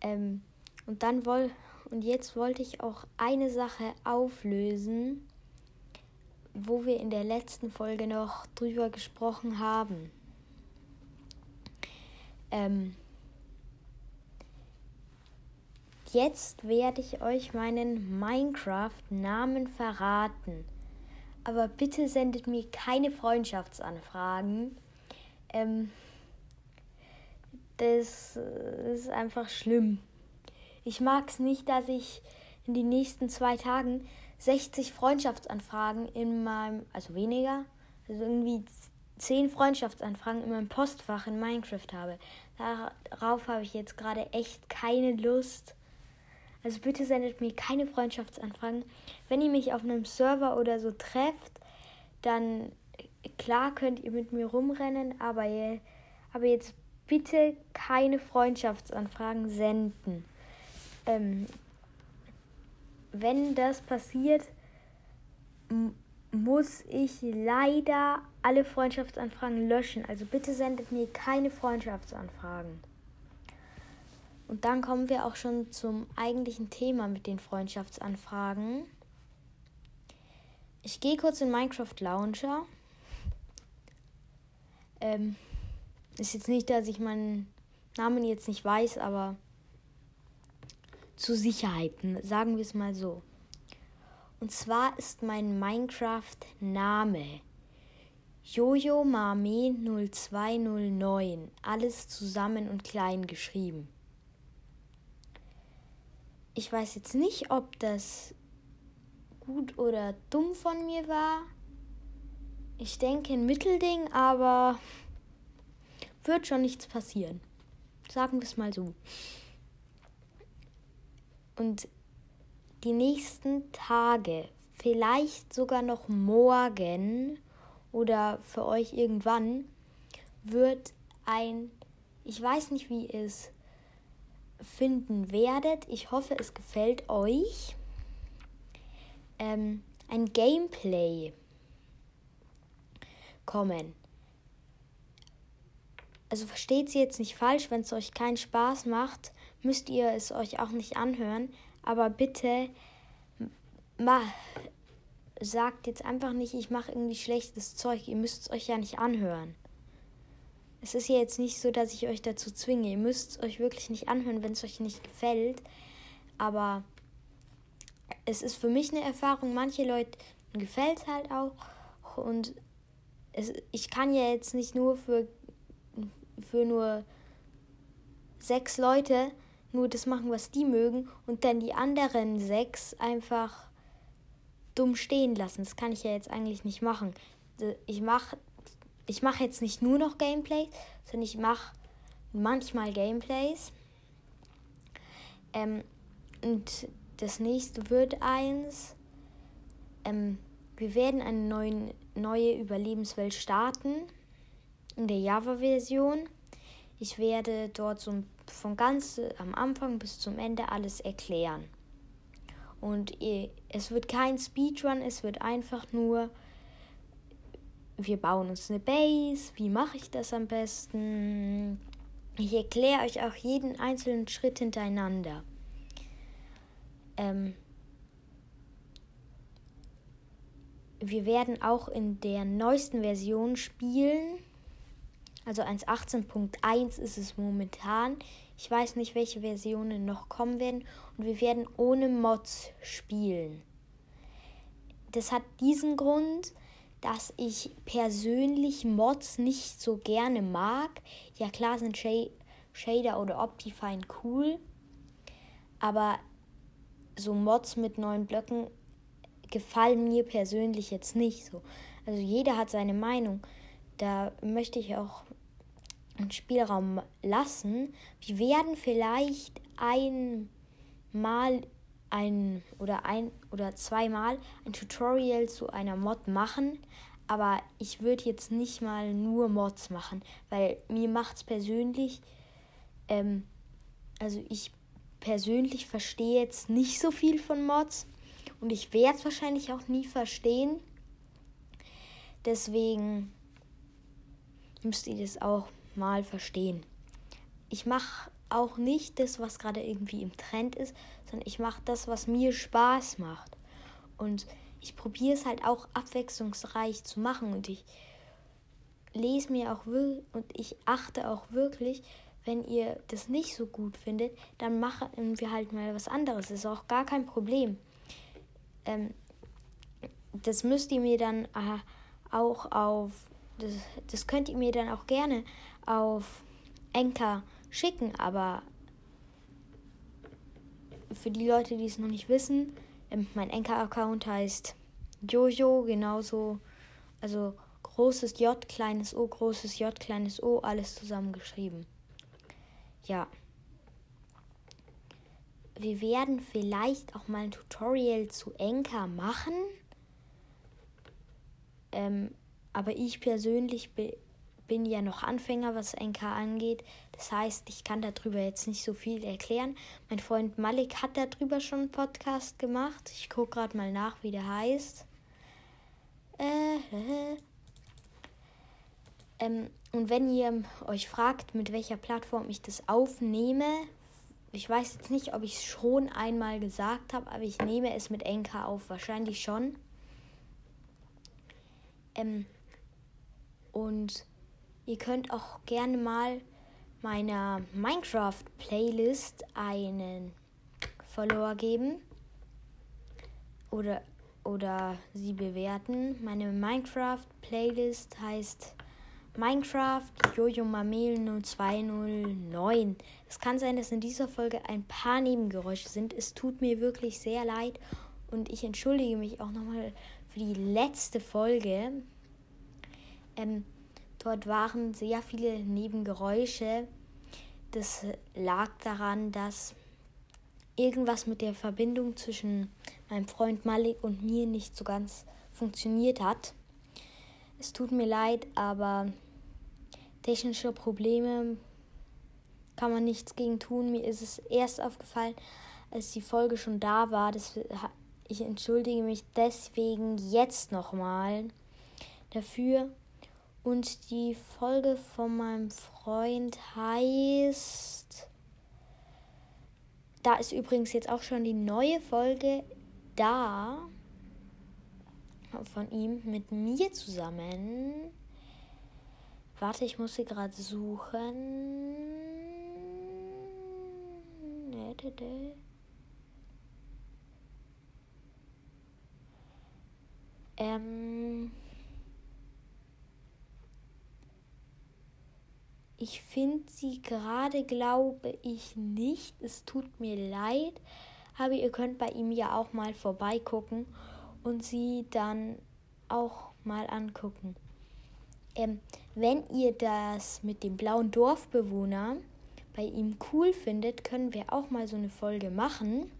ähm, und dann woll und jetzt wollte ich auch eine Sache auflösen, wo wir in der letzten Folge noch drüber gesprochen haben. Ähm, Jetzt werde ich euch meinen Minecraft-Namen verraten. Aber bitte sendet mir keine Freundschaftsanfragen. Ähm, das ist einfach schlimm. Ich mag es nicht, dass ich in den nächsten zwei Tagen 60 Freundschaftsanfragen in meinem, also weniger, also irgendwie 10 Freundschaftsanfragen in meinem Postfach in Minecraft habe. Darauf habe ich jetzt gerade echt keine Lust. Also bitte sendet mir keine Freundschaftsanfragen. Wenn ihr mich auf einem Server oder so trefft, dann klar könnt ihr mit mir rumrennen, aber, aber jetzt bitte keine Freundschaftsanfragen senden. Ähm, wenn das passiert, muss ich leider alle Freundschaftsanfragen löschen. Also bitte sendet mir keine Freundschaftsanfragen. Und dann kommen wir auch schon zum eigentlichen Thema mit den Freundschaftsanfragen. Ich gehe kurz in Minecraft Launcher. Ähm, ist jetzt nicht, dass ich meinen Namen jetzt nicht weiß, aber zu Sicherheiten, sagen wir es mal so. Und zwar ist mein Minecraft-Name Jojo Mame 0209. Alles zusammen und klein geschrieben ich weiß jetzt nicht, ob das gut oder dumm von mir war. Ich denke ein Mittelding, aber wird schon nichts passieren. Sagen wir es mal so. Und die nächsten Tage, vielleicht sogar noch morgen oder für euch irgendwann, wird ein, ich weiß nicht wie es finden werdet. Ich hoffe, es gefällt euch. Ähm, ein Gameplay kommen. Also versteht sie jetzt nicht falsch, wenn es euch keinen Spaß macht, müsst ihr es euch auch nicht anhören. Aber bitte ma, sagt jetzt einfach nicht, ich mache irgendwie schlechtes Zeug. Ihr müsst es euch ja nicht anhören. Es ist ja jetzt nicht so, dass ich euch dazu zwinge. Ihr müsst es euch wirklich nicht anhören, wenn es euch nicht gefällt. Aber es ist für mich eine Erfahrung. Manche Leute gefällt es halt auch. Und es, ich kann ja jetzt nicht nur für, für nur sechs Leute nur das machen, was die mögen und dann die anderen sechs einfach dumm stehen lassen. Das kann ich ja jetzt eigentlich nicht machen. Ich mache ich mache jetzt nicht nur noch Gameplays, sondern ich mache manchmal Gameplays. Ähm, und das nächste wird eins. Ähm, wir werden eine neuen, neue Überlebenswelt starten. in der Java-Version. Ich werde dort so von ganz am Anfang bis zum Ende alles erklären. Und es wird kein Speedrun, es wird einfach nur, wir bauen uns eine Base, wie mache ich das am besten. Ich erkläre euch auch jeden einzelnen Schritt hintereinander. Ähm, wir werden auch in der neuesten Version spielen. Also 1.18.1 ist es momentan. Ich weiß nicht, welche Versionen noch kommen werden. Und wir werden ohne Mods spielen. Das hat diesen Grund, dass ich persönlich Mods nicht so gerne mag. Ja klar sind Shader oder Optifine cool. Aber so Mods mit neuen Blöcken gefallen mir persönlich jetzt nicht so. Also jeder hat seine Meinung. Da möchte ich auch einen Spielraum lassen. Wir werden vielleicht einmal ein oder ein oder zweimal ein Tutorial zu einer Mod machen, aber ich würde jetzt nicht mal nur Mods machen, weil mir macht es persönlich, ähm, also ich persönlich verstehe jetzt nicht so viel von Mods und ich werde es wahrscheinlich auch nie verstehen. Deswegen müsst ihr das auch mal verstehen. Ich mache auch nicht das, was gerade irgendwie im Trend ist, sondern ich mache das, was mir Spaß macht. Und ich probiere es halt auch abwechslungsreich zu machen und ich lese mir auch und ich achte auch wirklich, wenn ihr das nicht so gut findet, dann machen wir halt mal was anderes. Das ist auch gar kein Problem. Ähm, das müsst ihr mir dann äh, auch auf, das, das könnt ihr mir dann auch gerne auf Enker schicken, aber für die Leute, die es noch nicht wissen, ähm, mein Enker-Account heißt Jojo, genauso, also großes J, kleines O, großes J, kleines O, alles zusammengeschrieben. Ja. Wir werden vielleicht auch mal ein Tutorial zu Enker machen. Ähm, aber ich persönlich bin ja noch Anfänger, was NK angeht. Das heißt, ich kann darüber jetzt nicht so viel erklären. Mein Freund Malik hat darüber schon einen Podcast gemacht. Ich gucke gerade mal nach, wie der heißt. Äh, äh. Ähm, und wenn ihr euch fragt, mit welcher Plattform ich das aufnehme, ich weiß jetzt nicht, ob ich es schon einmal gesagt habe, aber ich nehme es mit NK auf. Wahrscheinlich schon. Ähm, und Ihr könnt auch gerne mal meiner Minecraft-Playlist einen Follower geben oder, oder sie bewerten. Meine Minecraft-Playlist heißt Minecraft Jojo Mamel 0209. Es kann sein, dass in dieser Folge ein paar Nebengeräusche sind. Es tut mir wirklich sehr leid und ich entschuldige mich auch nochmal für die letzte Folge. Ähm, Dort waren sehr viele Nebengeräusche. Das lag daran, dass irgendwas mit der Verbindung zwischen meinem Freund Malik und mir nicht so ganz funktioniert hat. Es tut mir leid, aber technische Probleme kann man nichts gegen tun. Mir ist es erst aufgefallen, als die Folge schon da war. Ich entschuldige mich deswegen jetzt nochmal dafür. Und die Folge von meinem Freund heißt. Da ist übrigens jetzt auch schon die neue Folge da. Von ihm mit mir zusammen. Warte, ich muss sie gerade suchen. Ähm. Ich finde sie gerade, glaube ich, nicht. Es tut mir leid. Aber ihr könnt bei ihm ja auch mal vorbeigucken und sie dann auch mal angucken. Ähm, wenn ihr das mit dem blauen Dorfbewohner bei ihm cool findet, können wir auch mal so eine Folge machen.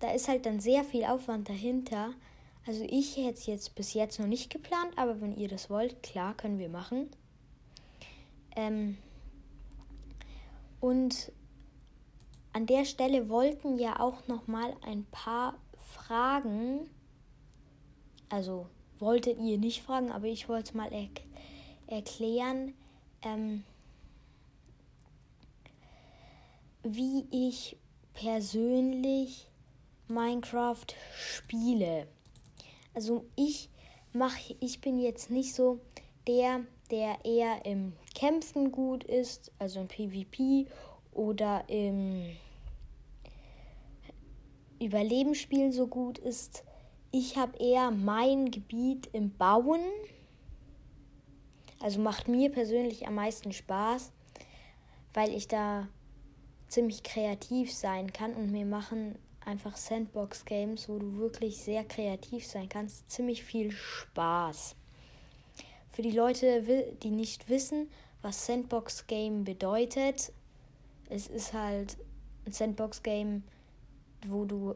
Da ist halt dann sehr viel Aufwand dahinter. Also ich hätte es jetzt bis jetzt noch nicht geplant, aber wenn ihr das wollt, klar, können wir machen. Ähm und an der Stelle wollten ja auch noch mal ein paar Fragen, also wolltet ihr nicht fragen, aber ich wollte mal er erklären, ähm, wie ich persönlich Minecraft spiele. Also ich mache, ich bin jetzt nicht so der, der eher im Kämpfen gut ist, also im PvP oder im Überlebensspielen so gut ist. Ich habe eher mein Gebiet im Bauen. Also macht mir persönlich am meisten Spaß, weil ich da ziemlich kreativ sein kann und mir machen einfach Sandbox-Games, wo du wirklich sehr kreativ sein kannst, ziemlich viel Spaß. Für die Leute, die nicht wissen, was Sandbox-Game bedeutet, es ist halt ein Sandbox-Game, wo du.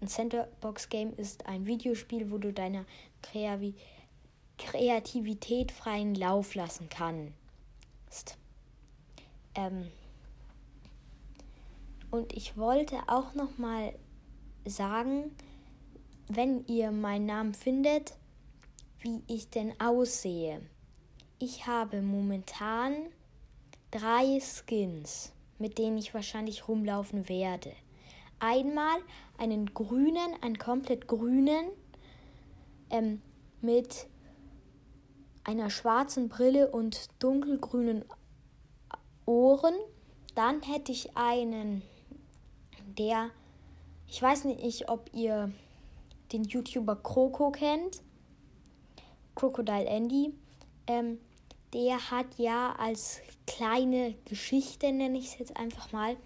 Ein Sandbox-Game ist ein Videospiel, wo du deiner Kreativität freien Lauf lassen kannst. Ähm, und ich wollte auch noch mal sagen, wenn ihr meinen Namen findet, wie ich denn aussehe. Ich habe momentan drei Skins mit denen ich wahrscheinlich rumlaufen werde. Einmal einen grünen, einen komplett grünen ähm, mit einer schwarzen Brille und dunkelgrünen Ohren. Dann hätte ich einen, der, ich weiß nicht, ob ihr den YouTuber Kroko kennt. Crocodile Andy. Ähm, der hat ja als kleine Geschichte, nenne ich es jetzt einfach mal,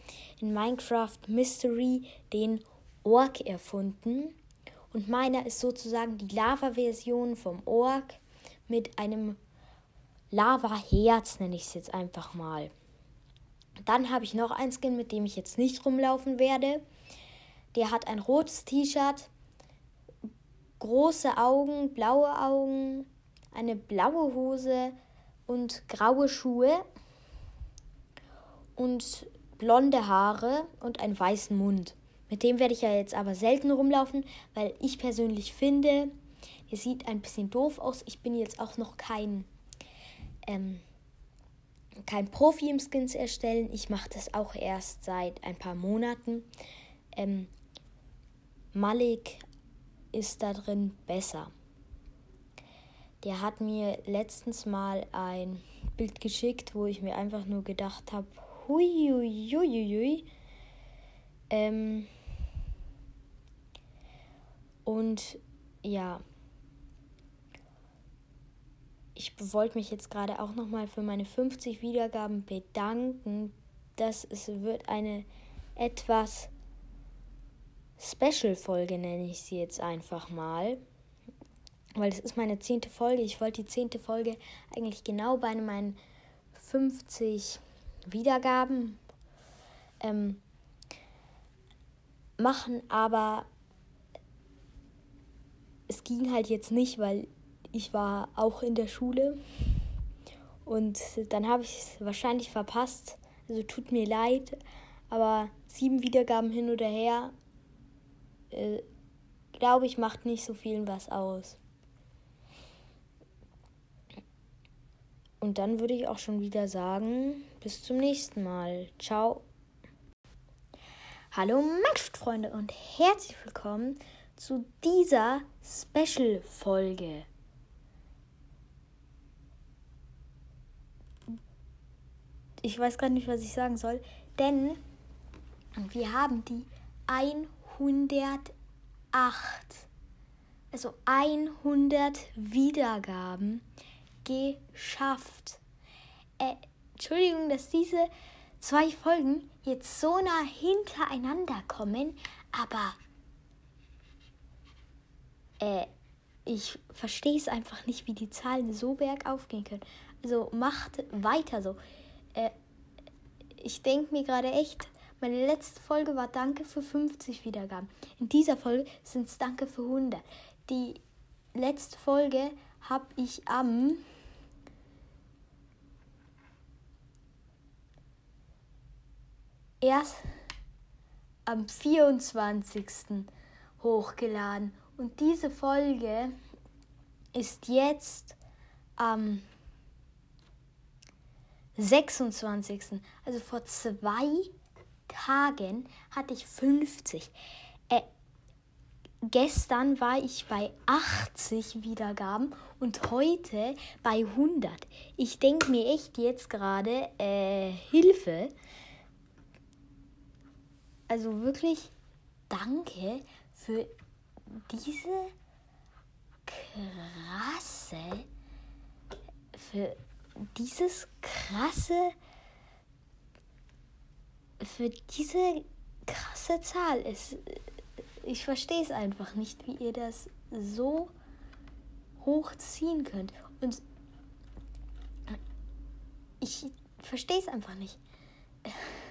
in Minecraft Mystery den Ork erfunden. Und meiner ist sozusagen die Lava-Version vom Ork mit einem Lava-Herz, nenne ich es jetzt einfach mal. Dann habe ich noch ein Skin, mit dem ich jetzt nicht rumlaufen werde. Der hat ein rotes T-Shirt, große Augen, blaue Augen, eine blaue Hose, und graue Schuhe und blonde Haare und einen weißen Mund. Mit dem werde ich ja jetzt aber selten rumlaufen, weil ich persönlich finde, er sieht ein bisschen doof aus. Ich bin jetzt auch noch kein, ähm, kein Profi im Skins erstellen. Ich mache das auch erst seit ein paar Monaten. Ähm, Malik ist da drin besser. Der hat mir letztens mal ein Bild geschickt, wo ich mir einfach nur gedacht habe, huiuiuiui. Ähm, und ja, ich wollte mich jetzt gerade auch nochmal für meine 50 Wiedergaben bedanken. Das ist, wird eine etwas Special-Folge, nenne ich sie jetzt einfach mal weil das ist meine zehnte Folge. Ich wollte die zehnte Folge eigentlich genau bei meinen 50 Wiedergaben ähm, machen, aber es ging halt jetzt nicht, weil ich war auch in der Schule und dann habe ich es wahrscheinlich verpasst. Also tut mir leid, aber sieben Wiedergaben hin oder her, äh, glaube ich, macht nicht so viel was aus. Und dann würde ich auch schon wieder sagen, bis zum nächsten Mal. Ciao. Hallo Minecraft-Freunde und herzlich willkommen zu dieser Special-Folge. Ich weiß gar nicht, was ich sagen soll, denn wir haben die 108, also 100 Wiedergaben geschafft. Äh, Entschuldigung, dass diese zwei Folgen jetzt so nah hintereinander kommen, aber äh, ich verstehe es einfach nicht, wie die Zahlen so bergauf gehen können. Also macht weiter so. Äh, ich denke mir gerade echt, meine letzte Folge war Danke für 50 Wiedergaben. In dieser Folge sind es Danke für 100. die letzte Folge habe ich am erst am 24. hochgeladen. Und diese Folge ist jetzt am 26. Also vor zwei Tagen hatte ich 50. Äh, gestern war ich bei 80 Wiedergaben und heute bei 100. Ich denke mir echt jetzt gerade, äh, Hilfe. Also wirklich danke für diese krasse, für dieses krasse, für diese krasse Zahl. Es, ich verstehe es einfach nicht, wie ihr das so hochziehen könnt. Und ich verstehe es einfach nicht.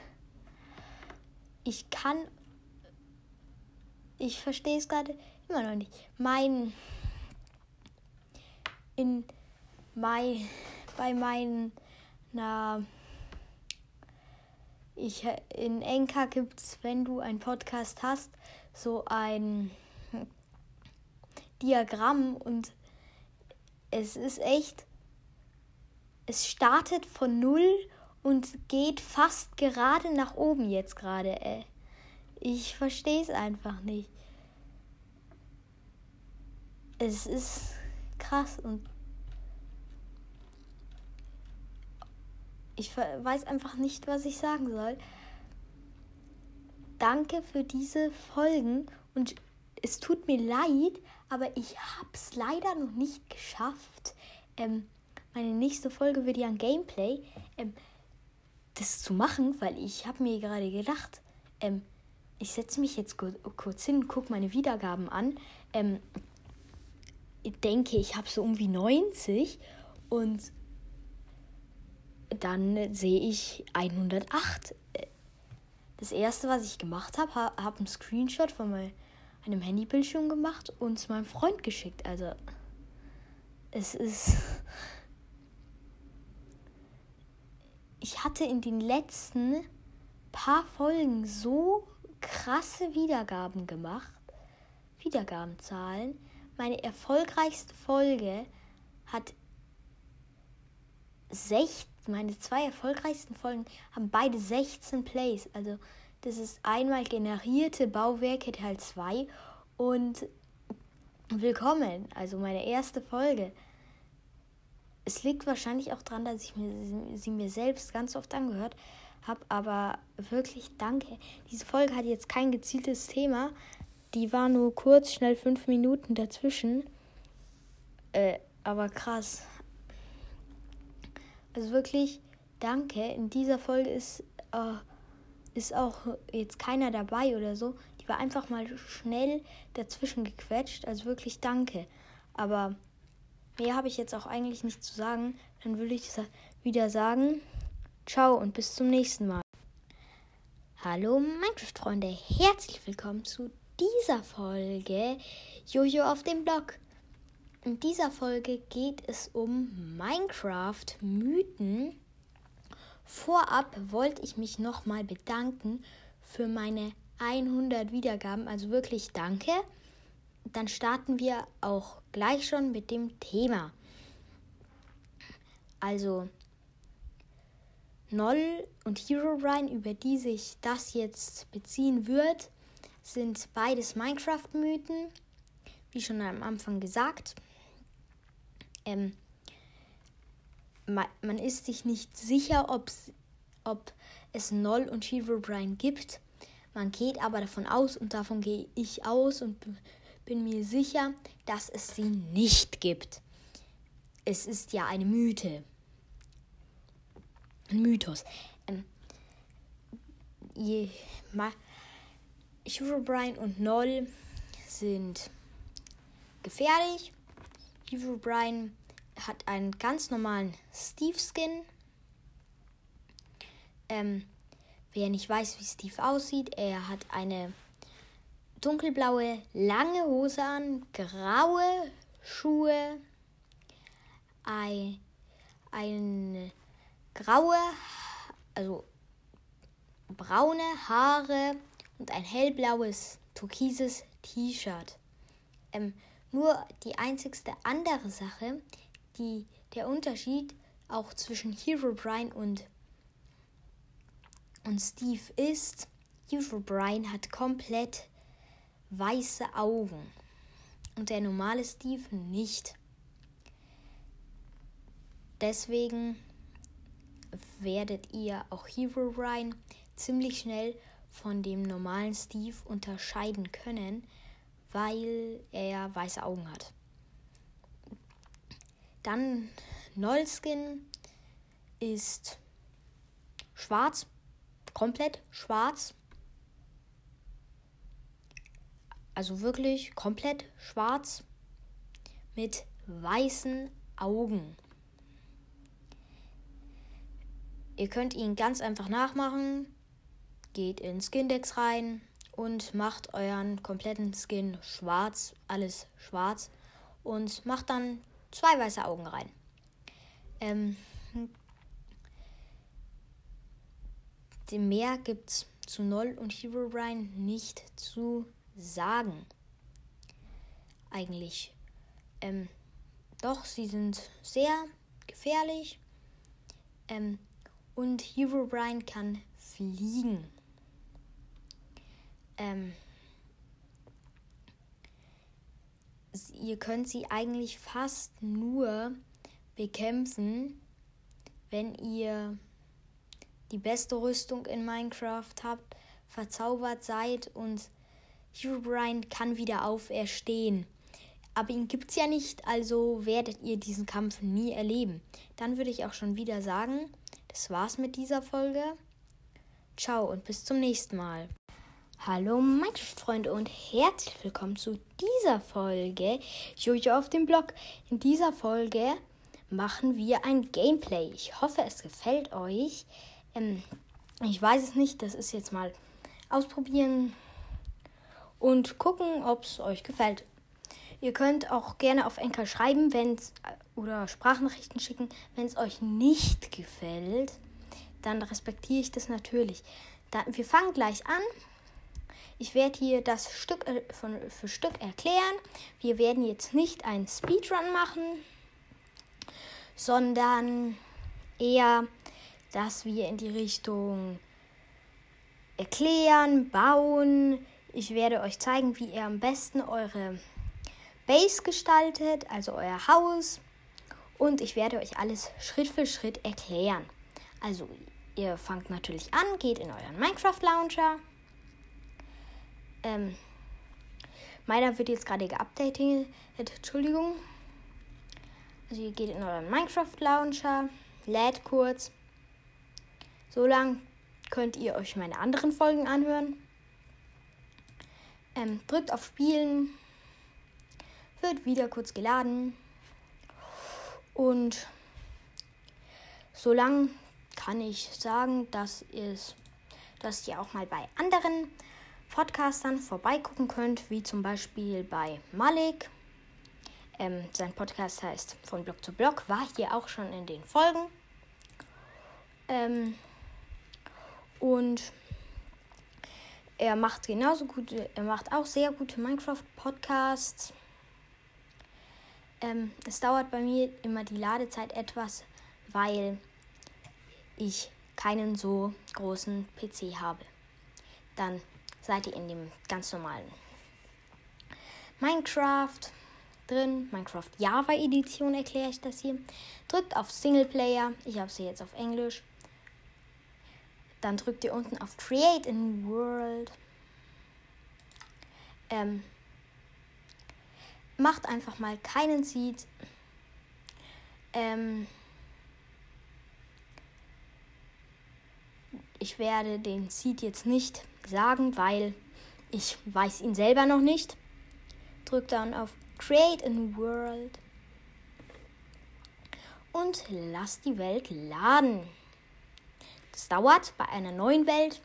Ich kann. Ich verstehe es gerade immer noch nicht. Mein. In. Mein. Bei meinen. Na. Ich, in Enka gibt es, wenn du einen Podcast hast, so ein Diagramm und es ist echt, es startet von null und geht fast gerade nach oben jetzt gerade. Äh. Ich verstehe es einfach nicht. Es ist krass und ich weiß einfach nicht, was ich sagen soll. Danke für diese Folgen und es tut mir leid, aber ich habe es leider noch nicht geschafft. Ähm, meine nächste Folge wird ja ein Gameplay. Ähm, das zu machen, weil ich habe mir gerade gedacht, ähm, ich setze mich jetzt kurz hin, gucke meine Wiedergaben an. Ähm, ich denke, ich habe so um wie 90 und dann sehe ich 108. Das erste, was ich gemacht habe, habe einen Screenshot von meinem Handybildschirm gemacht und es meinem Freund geschickt. Also es ist ich hatte in den letzten paar Folgen so krasse Wiedergaben gemacht. Wiedergabenzahlen. Meine erfolgreichste Folge hat 16, meine zwei erfolgreichsten Folgen haben beide 16 Plays. Also das ist einmal generierte Bauwerke Teil 2 und willkommen, also meine erste Folge es liegt wahrscheinlich auch daran, dass ich mir, sie mir selbst ganz oft angehört habe, aber wirklich danke. Diese Folge hat jetzt kein gezieltes Thema. Die war nur kurz, schnell fünf Minuten dazwischen. Äh, aber krass. Also wirklich danke. In dieser Folge ist, äh, ist auch jetzt keiner dabei oder so. Die war einfach mal schnell dazwischen gequetscht. Also wirklich danke. Aber Mehr habe ich jetzt auch eigentlich nicht zu sagen. Dann würde ich wieder sagen, ciao und bis zum nächsten Mal. Hallo Minecraft-Freunde, herzlich willkommen zu dieser Folge Jojo auf dem Blog. In dieser Folge geht es um Minecraft-Mythen. Vorab wollte ich mich nochmal bedanken für meine 100 Wiedergaben, also wirklich danke dann starten wir auch gleich schon mit dem Thema. Also Noll und Herobrine, über die sich das jetzt beziehen wird, sind beides Minecraft-Mythen, wie schon am Anfang gesagt. Ähm, man ist sich nicht sicher, ob es Noll und Herobrine gibt. Man geht aber davon aus, und davon gehe ich aus und bin mir sicher, dass es sie nicht gibt. Es ist ja eine Mythe. Ein Mythos. Ähm, Herobrine und Noll sind gefährlich. Herobrine hat einen ganz normalen Steve-Skin. Ähm, wer nicht weiß, wie Steve aussieht, er hat eine dunkelblaue lange Hose an, graue Schuhe, ein, ein graue, also braune Haare und ein hellblaues, türkises T-Shirt. Ähm, nur die einzigste andere Sache, die der Unterschied auch zwischen Hero Brian und, und Steve ist, Hero Brian hat komplett weiße Augen und der normale Steve nicht. Deswegen werdet ihr auch Hero Brian ziemlich schnell von dem normalen Steve unterscheiden können, weil er weiße Augen hat. Dann Nullskin ist schwarz, komplett schwarz. Also wirklich komplett schwarz mit weißen Augen. Ihr könnt ihn ganz einfach nachmachen. Geht in Skindex rein und macht euren kompletten Skin schwarz, alles schwarz und macht dann zwei weiße Augen rein. Ähm, mehr gibt's zu Noll und Hero Brian nicht zu sagen. Eigentlich. Ähm, doch, sie sind sehr gefährlich. Ähm, und Hero Brian kann fliegen. Ähm, ihr könnt sie eigentlich fast nur bekämpfen, wenn ihr die beste Rüstung in Minecraft habt, verzaubert seid und Herobrine kann wieder auferstehen. Aber ihn gibt es ja nicht, also werdet ihr diesen Kampf nie erleben. Dann würde ich auch schon wieder sagen, das war's mit dieser Folge. Ciao und bis zum nächsten Mal. Hallo Minecraft-Freunde und herzlich willkommen zu dieser Folge Jojo auf dem Blog. In dieser Folge machen wir ein Gameplay. Ich hoffe, es gefällt euch. Ähm, ich weiß es nicht, das ist jetzt mal ausprobieren und gucken, ob es euch gefällt. Ihr könnt auch gerne auf Enker schreiben, wenn oder Sprachnachrichten schicken, wenn es euch nicht gefällt. Dann respektiere ich das natürlich. Dann, wir fangen gleich an. Ich werde hier das Stück äh, von, für Stück erklären. Wir werden jetzt nicht einen Speedrun machen, sondern eher, dass wir in die Richtung erklären, bauen. Ich werde euch zeigen, wie ihr am besten eure Base gestaltet, also euer Haus. Und ich werde euch alles Schritt für Schritt erklären. Also, ihr fangt natürlich an, geht in euren Minecraft Launcher ähm, meiner wird jetzt gerade geupdatet. Entschuldigung. Also ihr geht in euren Minecraft Launcher, lädt kurz. So lang könnt ihr euch meine anderen Folgen anhören. Ähm, drückt auf Spielen. Wird wieder kurz geladen. Und so lang kann ich sagen, dass, es, dass ihr auch mal bei anderen Podcastern vorbeigucken könnt, wie zum Beispiel bei Malik. Ähm, sein Podcast heißt Von Blog zu Blog, war hier auch schon in den Folgen. Ähm, und er macht genauso gute, er macht auch sehr gute Minecraft-Podcasts. Ähm, es dauert bei mir immer die Ladezeit etwas, weil ich keinen so großen PC habe. Dann seid ihr in dem ganz normalen Minecraft drin. Minecraft Java Edition erkläre ich das hier. Drückt auf Singleplayer. Ich habe sie jetzt auf Englisch. Dann drückt ihr unten auf Create a New World. Ähm, macht einfach mal keinen Seed. Ähm, ich werde den Seed jetzt nicht sagen, weil ich weiß ihn selber noch nicht. Drück dann auf Create a New World und lass die Welt laden. Das dauert bei einer neuen Welt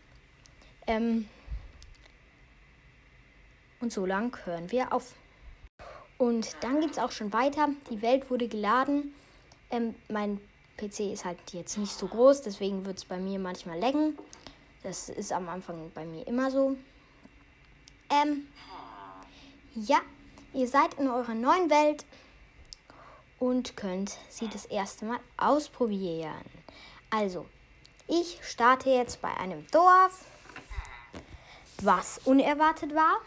ähm, Und so lang hören wir auf. Und dann geht es auch schon weiter. Die Welt wurde geladen. Ähm, mein PC ist halt jetzt nicht so groß, deswegen wird es bei mir manchmal laggen. Das ist am Anfang bei mir immer so. Ähm, ja, ihr seid in eurer neuen Welt und könnt sie das erste Mal ausprobieren. Also, ich starte jetzt bei einem Dorf, was unerwartet war.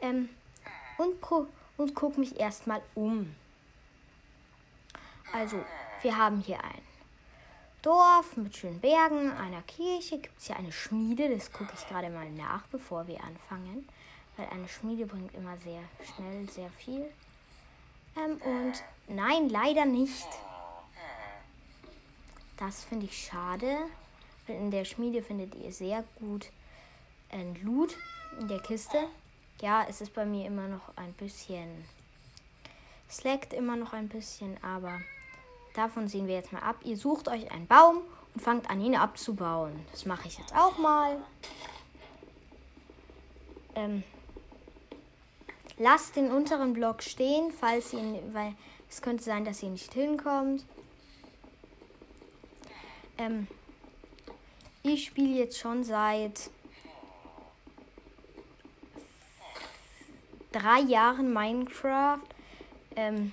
Ähm, und, und gucke mich erstmal um. Also, wir haben hier ein Dorf mit schönen Bergen, einer Kirche. Gibt es hier eine Schmiede? Das gucke ich gerade mal nach, bevor wir anfangen. Weil eine Schmiede bringt immer sehr schnell sehr viel. Ähm, und nein, leider nicht. Das finde ich schade. In der Schmiede findet ihr sehr gut ein Loot in der Kiste. Ja, es ist bei mir immer noch ein bisschen. Es leckt immer noch ein bisschen, aber davon sehen wir jetzt mal ab. Ihr sucht euch einen Baum und fangt an, ihn abzubauen. Das mache ich jetzt auch mal. Ähm, lasst den unteren Block stehen, falls ihr, weil es könnte sein, dass ihr nicht hinkommt. Ähm, ich spiele jetzt schon seit drei Jahren Minecraft. Ähm,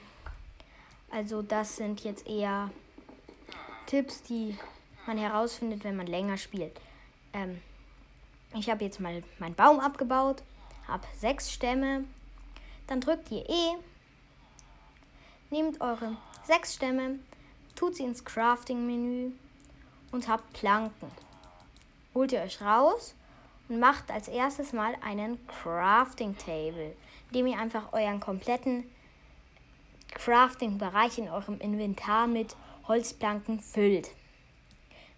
also das sind jetzt eher Tipps, die man herausfindet, wenn man länger spielt. Ähm, ich habe jetzt mal meinen Baum abgebaut, habe sechs Stämme. Dann drückt ihr E, nehmt eure sechs Stämme, tut sie ins Crafting-Menü und habt Planken. Holt ihr euch raus und macht als erstes mal einen Crafting Table indem ihr einfach euren kompletten Crafting-Bereich in eurem Inventar mit Holzplanken füllt.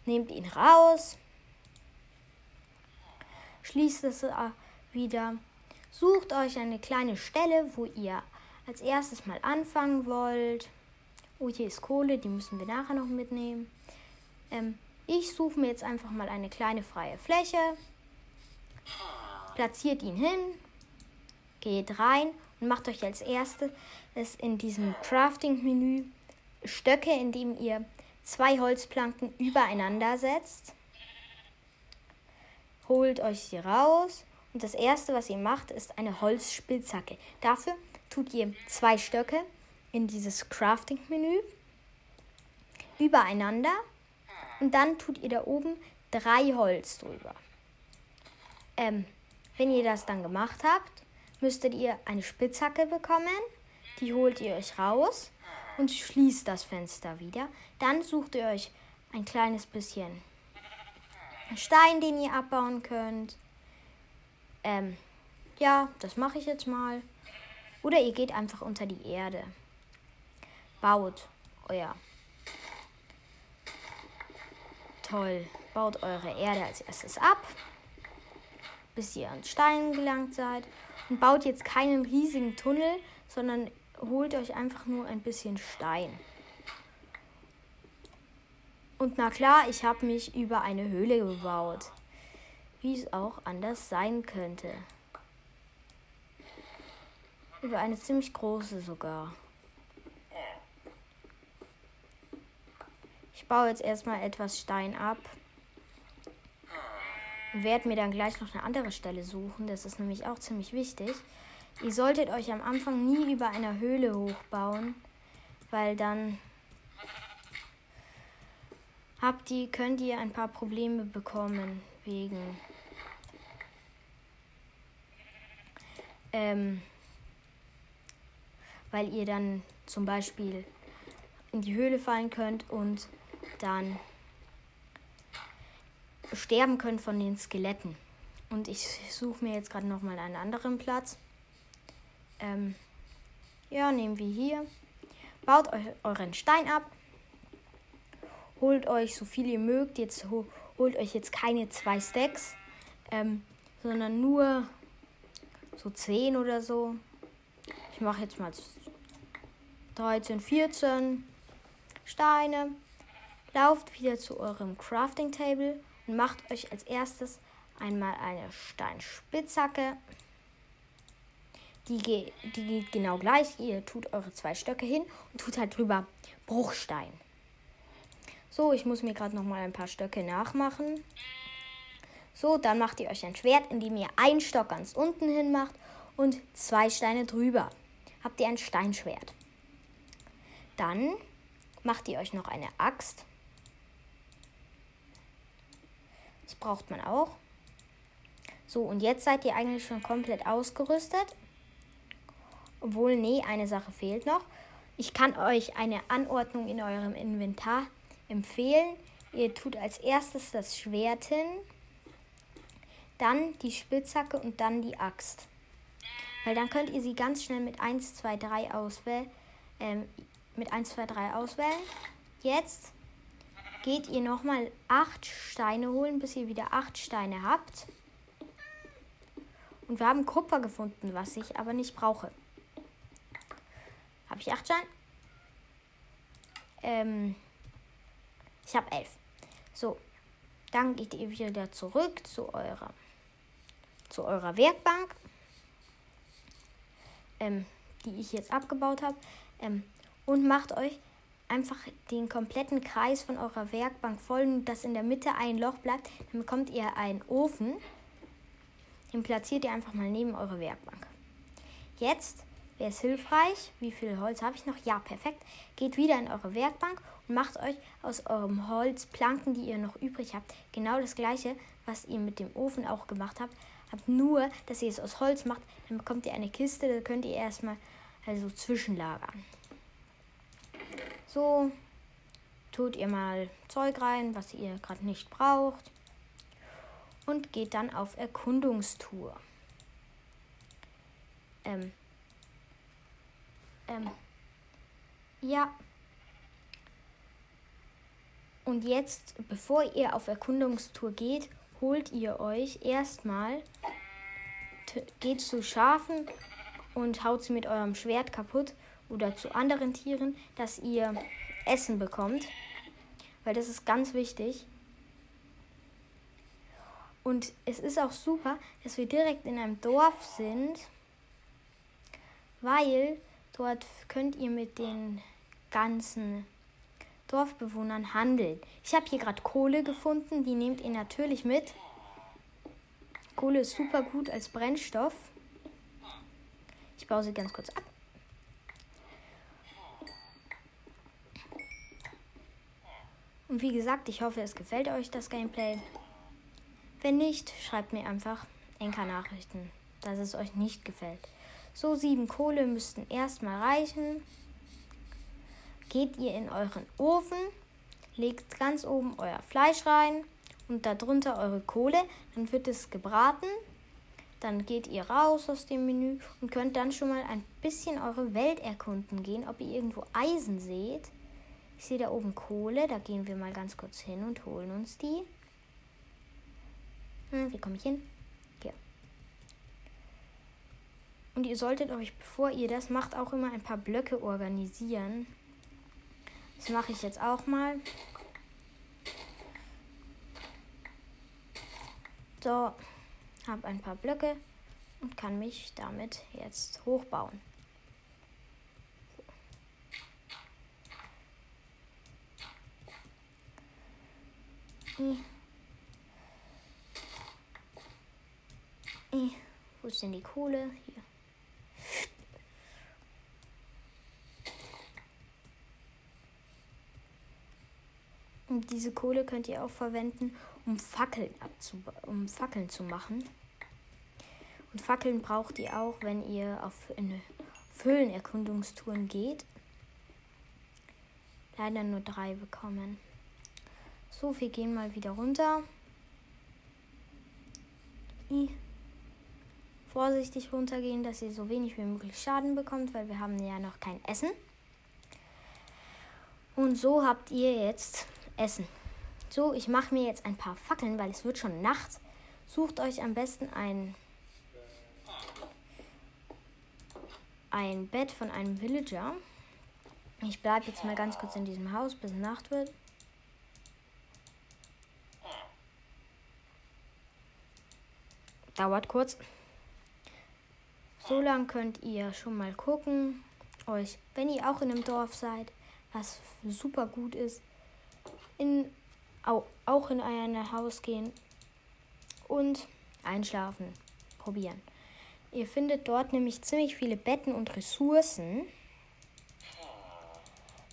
Nehmt ihn raus, schließt es äh, wieder, sucht euch eine kleine Stelle, wo ihr als erstes mal anfangen wollt. Oh, hier ist Kohle, die müssen wir nachher noch mitnehmen. Ähm, ich suche mir jetzt einfach mal eine kleine freie Fläche, platziert ihn hin, Geht rein und macht euch als erstes in diesem Crafting-Menü. Stöcke, indem ihr zwei Holzplanken übereinander setzt. Holt euch sie raus. Und das erste, was ihr macht, ist eine Holzspitzhacke. Dafür tut ihr zwei Stöcke in dieses Crafting-Menü übereinander und dann tut ihr da oben drei Holz drüber. Ähm, wenn ihr das dann gemacht habt, müsstet ihr eine Spitzhacke bekommen. Die holt ihr euch raus und schließt das Fenster wieder. Dann sucht ihr euch ein kleines bisschen Stein, den ihr abbauen könnt. Ähm, ja, das mache ich jetzt mal. Oder ihr geht einfach unter die Erde. Baut euer. Toll. Baut eure Erde als erstes ab, bis ihr an Stein gelangt seid und baut jetzt keinen riesigen Tunnel, sondern holt euch einfach nur ein bisschen Stein. Und na klar, ich habe mich über eine Höhle gebaut. Wie es auch anders sein könnte. Über eine ziemlich große sogar. Ich baue jetzt erstmal etwas Stein ab werde mir dann gleich noch eine andere Stelle suchen. Das ist nämlich auch ziemlich wichtig. Ihr solltet euch am Anfang nie über einer Höhle hochbauen, weil dann habt ihr, könnt ihr ein paar Probleme bekommen wegen ähm, weil ihr dann zum Beispiel in die Höhle fallen könnt und dann sterben können von den Skeletten. Und ich suche mir jetzt gerade nochmal einen anderen Platz. Ähm, ja, nehmen wir hier. Baut euch euren Stein ab. Holt euch so viel ihr mögt. Jetzt holt euch jetzt keine zwei Stacks, ähm, sondern nur so 10 oder so. Ich mache jetzt mal 13, 14 Steine. Lauft wieder zu eurem Crafting Table und macht euch als erstes einmal eine Steinspitzhacke. die, ge die geht genau gleich. Ihr tut eure zwei Stöcke hin und tut halt drüber Bruchstein. So, ich muss mir gerade noch mal ein paar Stöcke nachmachen. So, dann macht ihr euch ein Schwert, indem ihr einen Stock ganz unten hin macht und zwei Steine drüber. Habt ihr ein Steinschwert. Dann macht ihr euch noch eine Axt. Das braucht man auch. So, und jetzt seid ihr eigentlich schon komplett ausgerüstet. Obwohl, nee, eine Sache fehlt noch. Ich kann euch eine Anordnung in eurem Inventar empfehlen. Ihr tut als erstes das Schwert hin, dann die Spitzhacke und dann die Axt. Weil dann könnt ihr sie ganz schnell mit 1, 2, 3 auswählen. Ähm, mit 1, 2, 3 auswählen. Jetzt geht ihr nochmal 8 Steine holen, bis ihr wieder 8 Steine habt. Und wir haben Kupfer gefunden, was ich aber nicht brauche. Habe ich 8 Steine? Ähm, ich habe 11. So, dann geht ihr wieder zurück zu eurer, zu eurer Werkbank, ähm, die ich jetzt abgebaut habe. Ähm, und macht euch einfach den kompletten Kreis von eurer Werkbank voll, dass in der Mitte ein Loch bleibt. Dann bekommt ihr einen Ofen. Den platziert ihr einfach mal neben eure Werkbank. Jetzt wäre es hilfreich. Wie viel Holz habe ich noch? Ja, perfekt. Geht wieder in eure Werkbank und macht euch aus eurem Holz Planken, die ihr noch übrig habt, genau das gleiche, was ihr mit dem Ofen auch gemacht habt. Habt nur, dass ihr es aus Holz macht, dann bekommt ihr eine Kiste, da könnt ihr erstmal also zwischenlagern. So, tut ihr mal Zeug rein, was ihr gerade nicht braucht. Und geht dann auf Erkundungstour. Ähm. Ähm. Ja. Und jetzt, bevor ihr auf Erkundungstour geht, holt ihr euch erstmal, geht zu Schafen und haut sie mit eurem Schwert kaputt oder zu anderen Tieren, dass ihr Essen bekommt, weil das ist ganz wichtig. Und es ist auch super, dass wir direkt in einem Dorf sind, weil dort könnt ihr mit den ganzen Dorfbewohnern handeln. Ich habe hier gerade Kohle gefunden, die nehmt ihr natürlich mit. Kohle ist super gut als Brennstoff. Ich baue sie ganz kurz ab. Und wie gesagt, ich hoffe, es gefällt euch das Gameplay. Wenn nicht, schreibt mir einfach Enker-Nachrichten, dass es euch nicht gefällt. So sieben Kohle müssten erstmal reichen. Geht ihr in euren Ofen, legt ganz oben euer Fleisch rein und darunter eure Kohle, dann wird es gebraten. Dann geht ihr raus aus dem Menü und könnt dann schon mal ein bisschen eure Welt erkunden gehen, ob ihr irgendwo Eisen seht. Ich sehe da oben Kohle. Da gehen wir mal ganz kurz hin und holen uns die. Hm, wie komme ich hin? Hier. Und ihr solltet euch, bevor ihr das macht, auch immer ein paar Blöcke organisieren. Das mache ich jetzt auch mal. So, habe ein paar Blöcke und kann mich damit jetzt hochbauen. Wo ist denn die Kohle? Hier. Und diese Kohle könnt ihr auch verwenden, um Fackeln, um Fackeln zu machen. Und Fackeln braucht ihr auch, wenn ihr auf eine Höhlenerkundungstouren geht. Leider nur drei bekommen. So, wir gehen mal wieder runter. I. Vorsichtig runtergehen, dass ihr so wenig wie möglich Schaden bekommt, weil wir haben ja noch kein Essen. Und so habt ihr jetzt Essen. So, ich mache mir jetzt ein paar Fackeln, weil es wird schon Nacht. Sucht euch am besten ein, ein Bett von einem Villager. Ich bleibe jetzt mal ganz kurz in diesem Haus, bis Nacht wird. Dauert kurz. So lang könnt ihr schon mal gucken, euch, wenn ihr auch in einem Dorf seid, was super gut ist, in, auch in ein Haus gehen und einschlafen. Probieren. Ihr findet dort nämlich ziemlich viele Betten und Ressourcen.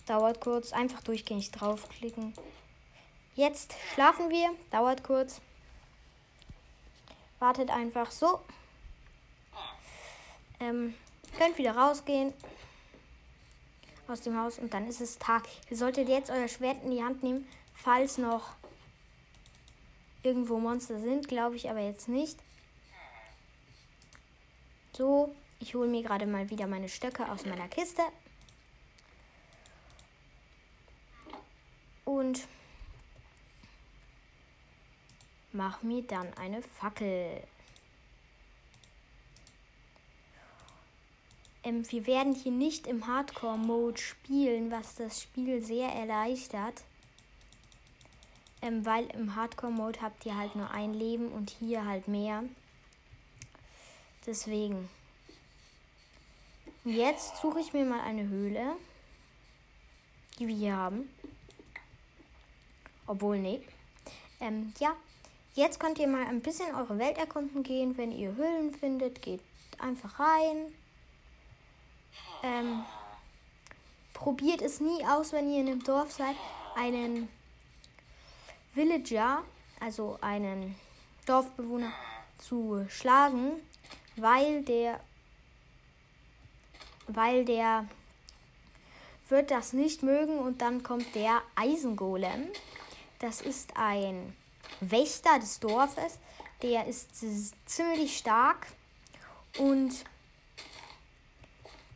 Dauert kurz, einfach durchgängig draufklicken. Jetzt schlafen wir, dauert kurz. Wartet einfach so. Ähm, könnt wieder rausgehen aus dem Haus und dann ist es Tag. Ihr solltet jetzt euer Schwert in die Hand nehmen, falls noch irgendwo Monster sind, glaube ich aber jetzt nicht. So, ich hole mir gerade mal wieder meine Stöcke aus meiner Kiste. Und mach mir dann eine Fackel. Ähm, wir werden hier nicht im Hardcore-Mode spielen, was das Spiel sehr erleichtert. Ähm, weil im Hardcore-Mode habt ihr halt nur ein Leben und hier halt mehr. Deswegen. Jetzt suche ich mir mal eine Höhle, die wir hier haben. Obwohl, nee. Ähm, ja, jetzt könnt ihr mal ein bisschen eure Welt erkunden gehen. Wenn ihr Höhlen findet, geht einfach rein. Ähm, probiert es nie aus, wenn ihr in einem Dorf seid, einen Villager, also einen Dorfbewohner, zu schlagen, weil der, weil der wird das nicht mögen und dann kommt der Eisengolem. Das ist ein Wächter des Dorfes, der ist ziemlich stark und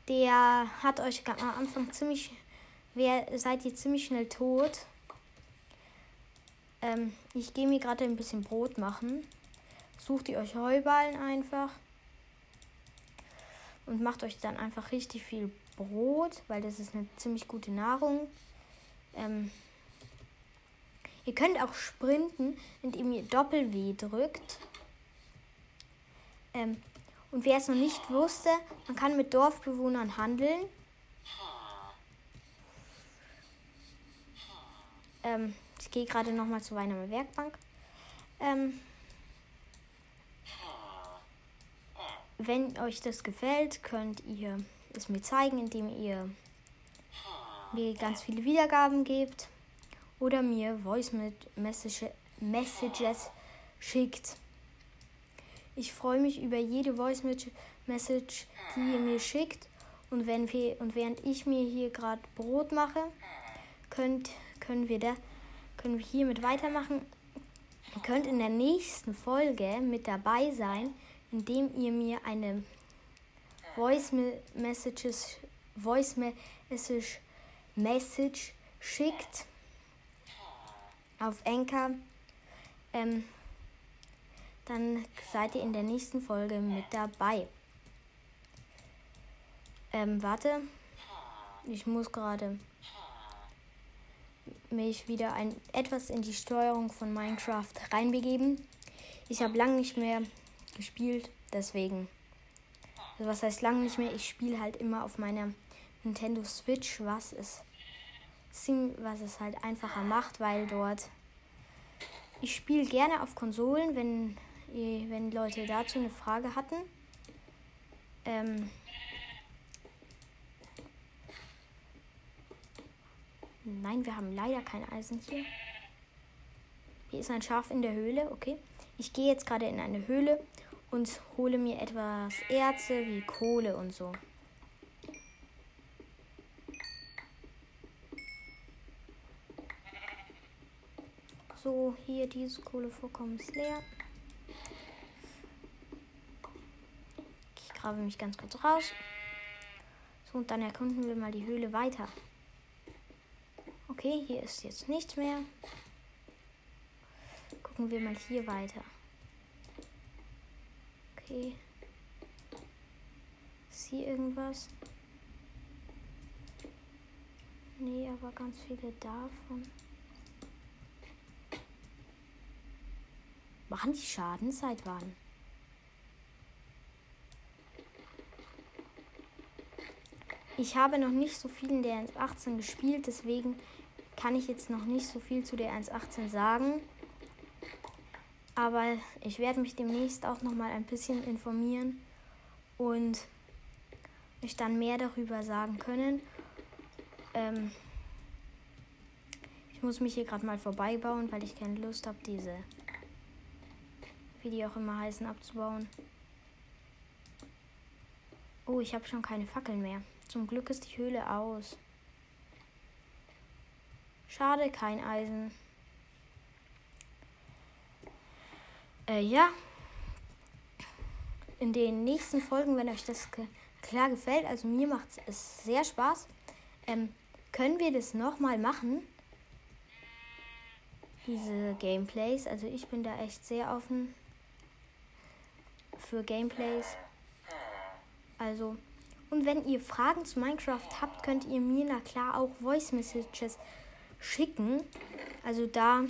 der hat euch am Anfang ziemlich, wer seid ihr ziemlich schnell tot. Ähm, ich gehe mir gerade ein bisschen Brot machen. Sucht ihr euch Heuballen einfach und macht euch dann einfach richtig viel Brot, weil das ist eine ziemlich gute Nahrung. Ähm, ihr könnt auch sprinten, indem ihr Doppel-W drückt. Ähm, und wer es noch nicht wusste, man kann mit Dorfbewohnern handeln. Ähm, ich gehe gerade noch mal zu meiner Werkbank. Ähm, wenn euch das gefällt, könnt ihr es mir zeigen, indem ihr mir ganz viele Wiedergaben gebt oder mir Voice Messages schickt. Ich freue mich über jede Voice Message, die ihr mir schickt. Und, wenn wir, und während ich mir hier gerade Brot mache, könnt, können, wir da, können wir hiermit weitermachen. Ihr könnt in der nächsten Folge mit dabei sein, indem ihr mir eine Voice Messages, Voice Message, Message schickt auf Anchor. Ähm, dann seid ihr in der nächsten Folge mit dabei. Ähm, warte. Ich muss gerade mich wieder ein, etwas in die Steuerung von Minecraft reinbegeben. Ich habe lange nicht mehr gespielt, deswegen. Also was heißt lange nicht mehr? Ich spiele halt immer auf meiner Nintendo Switch, was es, was es halt einfacher macht, weil dort. Ich spiele gerne auf Konsolen, wenn wenn Leute dazu eine Frage hatten. Ähm Nein, wir haben leider kein Eisen hier. Hier ist ein Schaf in der Höhle, okay. Ich gehe jetzt gerade in eine Höhle und hole mir etwas Erze wie Kohle und so. So, hier dieses Kohlevorkommen ist leer. grabe mich ganz kurz raus. So, und dann erkunden wir mal die Höhle weiter. Okay, hier ist jetzt nichts mehr. Gucken wir mal hier weiter. Okay. Ist hier irgendwas? Nee, aber ganz viele davon. Machen die Schaden seit wann? Ich habe noch nicht so viel in der 1.18 gespielt, deswegen kann ich jetzt noch nicht so viel zu der 1.18 sagen. Aber ich werde mich demnächst auch noch mal ein bisschen informieren und euch dann mehr darüber sagen können. Ähm ich muss mich hier gerade mal vorbeibauen, weil ich keine Lust habe, diese, wie die auch immer heißen, abzubauen. Oh, ich habe schon keine Fackeln mehr. Zum Glück ist die Höhle aus. Schade, kein Eisen. Äh, ja. In den nächsten Folgen, wenn euch das klar gefällt, also mir macht es sehr Spaß, ähm, können wir das nochmal machen. Diese Gameplays. Also ich bin da echt sehr offen für Gameplays. Also, und wenn ihr Fragen zu Minecraft habt, könnt ihr mir na klar auch Voice Messages schicken. Also da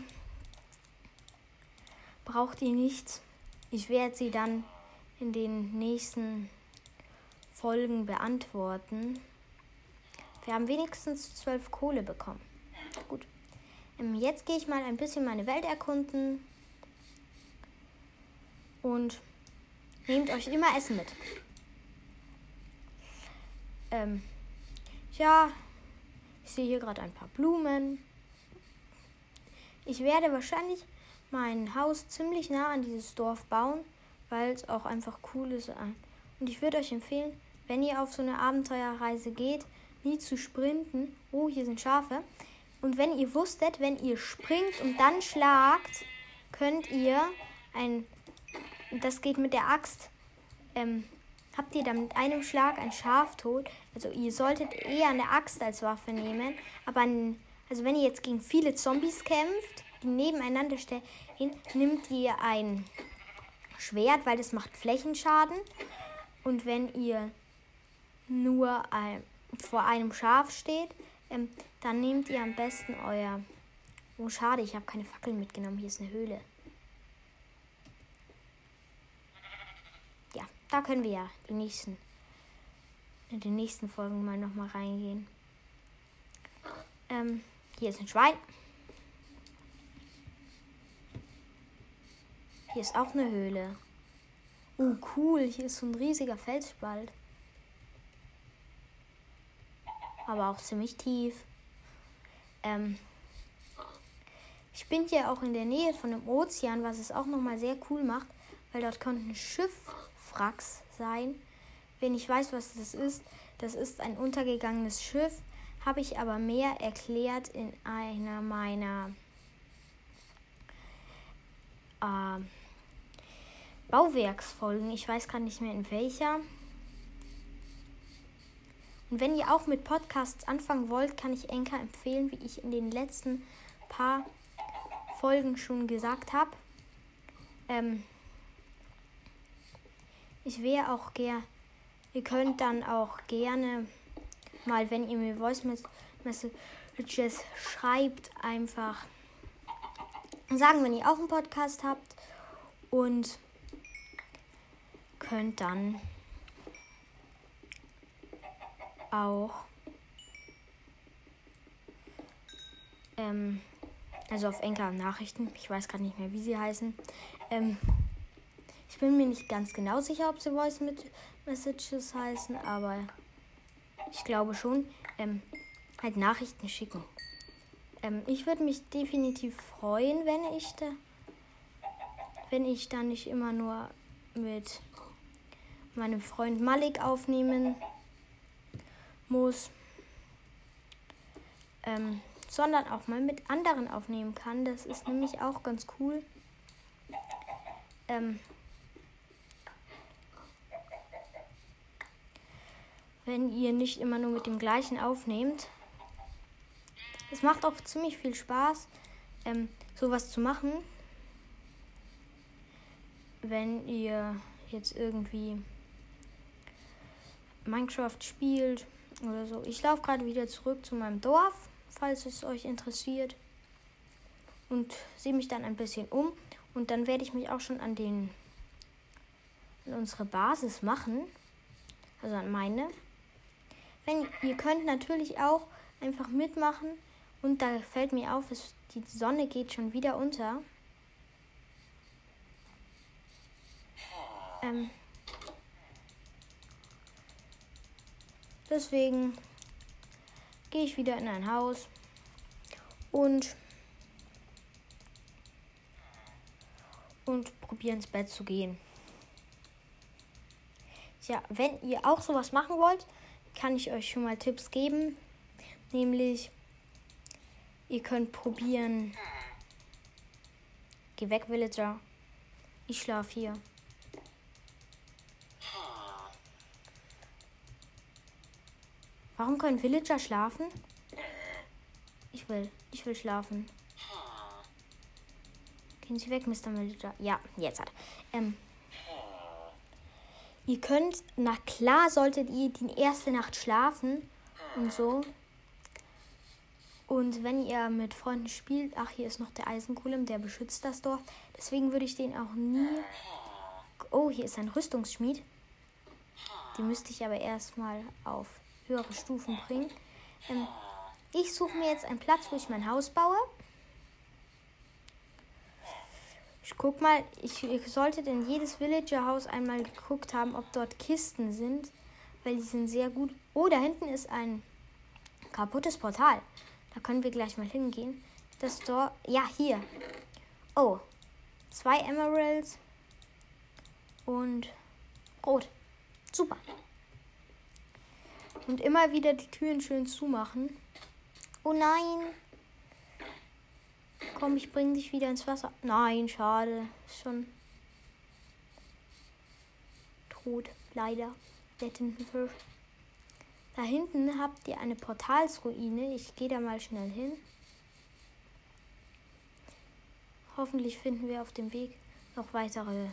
braucht ihr nichts. Ich werde sie dann in den nächsten Folgen beantworten. Wir haben wenigstens zwölf Kohle bekommen. Gut. Ähm, jetzt gehe ich mal ein bisschen meine Welt erkunden. Und nehmt euch immer Essen mit. Ähm, ja, ich sehe hier gerade ein paar Blumen. Ich werde wahrscheinlich mein Haus ziemlich nah an dieses Dorf bauen, weil es auch einfach cool ist. Und ich würde euch empfehlen, wenn ihr auf so eine Abenteuerreise geht, nie zu sprinten. Oh, hier sind Schafe. Und wenn ihr wusstet, wenn ihr springt und dann schlagt, könnt ihr ein. Das geht mit der Axt. Ähm, habt ihr dann mit einem Schlag ein Schaf tot. Also ihr solltet eher eine Axt als Waffe nehmen. Aber ein, also wenn ihr jetzt gegen viele Zombies kämpft, die nebeneinander stehen, nimmt ihr ein Schwert, weil das macht Flächenschaden. Und wenn ihr nur ein, vor einem Schaf steht, ähm, dann nehmt ihr am besten euer... Oh, schade, ich habe keine Fackeln mitgenommen. Hier ist eine Höhle. Ja, da können wir ja die nächsten, in den nächsten Folgen mal nochmal reingehen. Ähm, hier ist ein Schwein. Hier ist auch eine Höhle. Oh, cool. Hier ist so ein riesiger Felsspalt. Aber auch ziemlich tief. Ähm ich bin hier auch in der Nähe von dem Ozean, was es auch nochmal sehr cool macht, weil dort könnten Schiffwracks sein. Wenn ich weiß, was das ist, das ist ein untergegangenes Schiff, habe ich aber mehr erklärt in einer meiner äh, Bauwerksfolgen. Ich weiß gerade nicht mehr in welcher. Und wenn ihr auch mit Podcasts anfangen wollt, kann ich Enka empfehlen, wie ich in den letzten paar Folgen schon gesagt habe. Ähm, ich wäre auch gern, ihr könnt dann auch gerne mal, wenn ihr mir Voice Messages schreibt, einfach sagen, wenn ihr auch einen Podcast habt und könnt dann auch ähm, also auf Enker Nachrichten, ich weiß gerade nicht mehr, wie sie heißen. Ähm, bin mir nicht ganz genau sicher, ob sie Voice Messages heißen, aber ich glaube schon. Ähm, halt Nachrichten schicken. Ähm, ich würde mich definitiv freuen, wenn ich da, wenn ich da nicht immer nur mit meinem Freund Malik aufnehmen muss, ähm, sondern auch mal mit anderen aufnehmen kann. Das ist nämlich auch ganz cool. Ähm, wenn ihr nicht immer nur mit dem gleichen aufnehmt. Es macht auch ziemlich viel Spaß, ähm, sowas zu machen. Wenn ihr jetzt irgendwie Minecraft spielt oder so. Ich laufe gerade wieder zurück zu meinem Dorf, falls es euch interessiert. Und sehe mich dann ein bisschen um. Und dann werde ich mich auch schon an den an unsere Basis machen. Also an meine. Wenn ihr könnt natürlich auch einfach mitmachen und da fällt mir auf, es, die Sonne geht schon wieder unter. Ähm, deswegen gehe ich wieder in ein Haus und und probiere ins Bett zu gehen. Ja, wenn ihr auch sowas machen wollt, kann ich euch schon mal Tipps geben. Nämlich, ihr könnt probieren. Geh weg, Villager. Ich schlafe hier. Warum können Villager schlafen? Ich will, ich will schlafen. Gehen Sie weg, Mr. Villager. Ja, jetzt hat. Ähm, ihr könnt, na klar solltet ihr die erste Nacht schlafen und so. Und wenn ihr mit Freunden spielt, ach, hier ist noch der Eisengolem, der beschützt das Dorf. Deswegen würde ich den auch nie. Oh, hier ist ein Rüstungsschmied. Die müsste ich aber erstmal auf höhere Stufen bringen. Ähm, ich suche mir jetzt einen Platz, wo ich mein Haus baue. Ich guck mal, ich, ich solltet in jedes Villager-Haus einmal geguckt haben, ob dort Kisten sind, weil die sind sehr gut. Oh, da hinten ist ein kaputtes Portal. Da können wir gleich mal hingehen. Das Tor, ja, hier. Oh, zwei Emeralds und rot. Super. Und immer wieder die Türen schön zumachen. Oh nein. Komm, ich bring dich wieder ins Wasser. Nein, schade. Ist schon tot. Leider. Der Tintenfisch. Da hinten habt ihr eine Portalsruine. Ich gehe da mal schnell hin. Hoffentlich finden wir auf dem Weg noch weitere.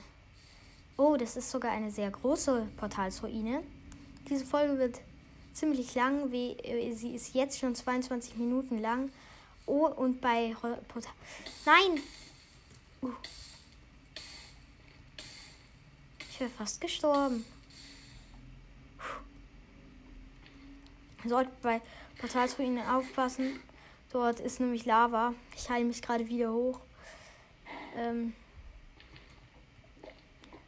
Oh, das ist sogar eine sehr große Portalsruine. Diese Folge wird ziemlich lang. Äh, sie ist jetzt schon 22 Minuten lang. Oh, und bei Portal. Nein! Uh. Ich wäre fast gestorben. Sollte bei Portalsruinen aufpassen. Dort ist nämlich Lava. Ich heile mich gerade wieder hoch. Ähm.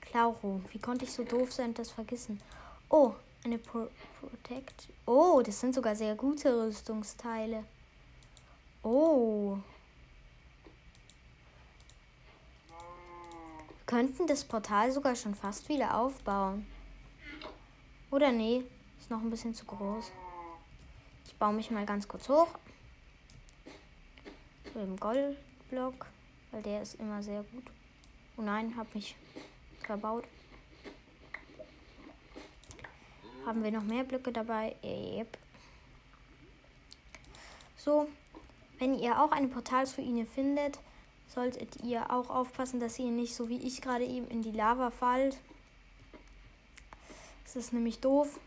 Clauro. Wie konnte ich so doof sein und das vergessen? Oh, eine Pro Protect. Oh, das sind sogar sehr gute Rüstungsteile. Oh. Wir könnten das Portal sogar schon fast wieder aufbauen. Oder nee, ist noch ein bisschen zu groß. Ich baue mich mal ganz kurz hoch. So im Goldblock, weil der ist immer sehr gut. Oh nein, hab mich verbaut. Haben wir noch mehr Blöcke dabei? Yep. So, wenn ihr auch eine Portalsruine findet, solltet ihr auch aufpassen, dass ihr nicht so wie ich gerade eben in die Lava fallt. Das ist nämlich doof.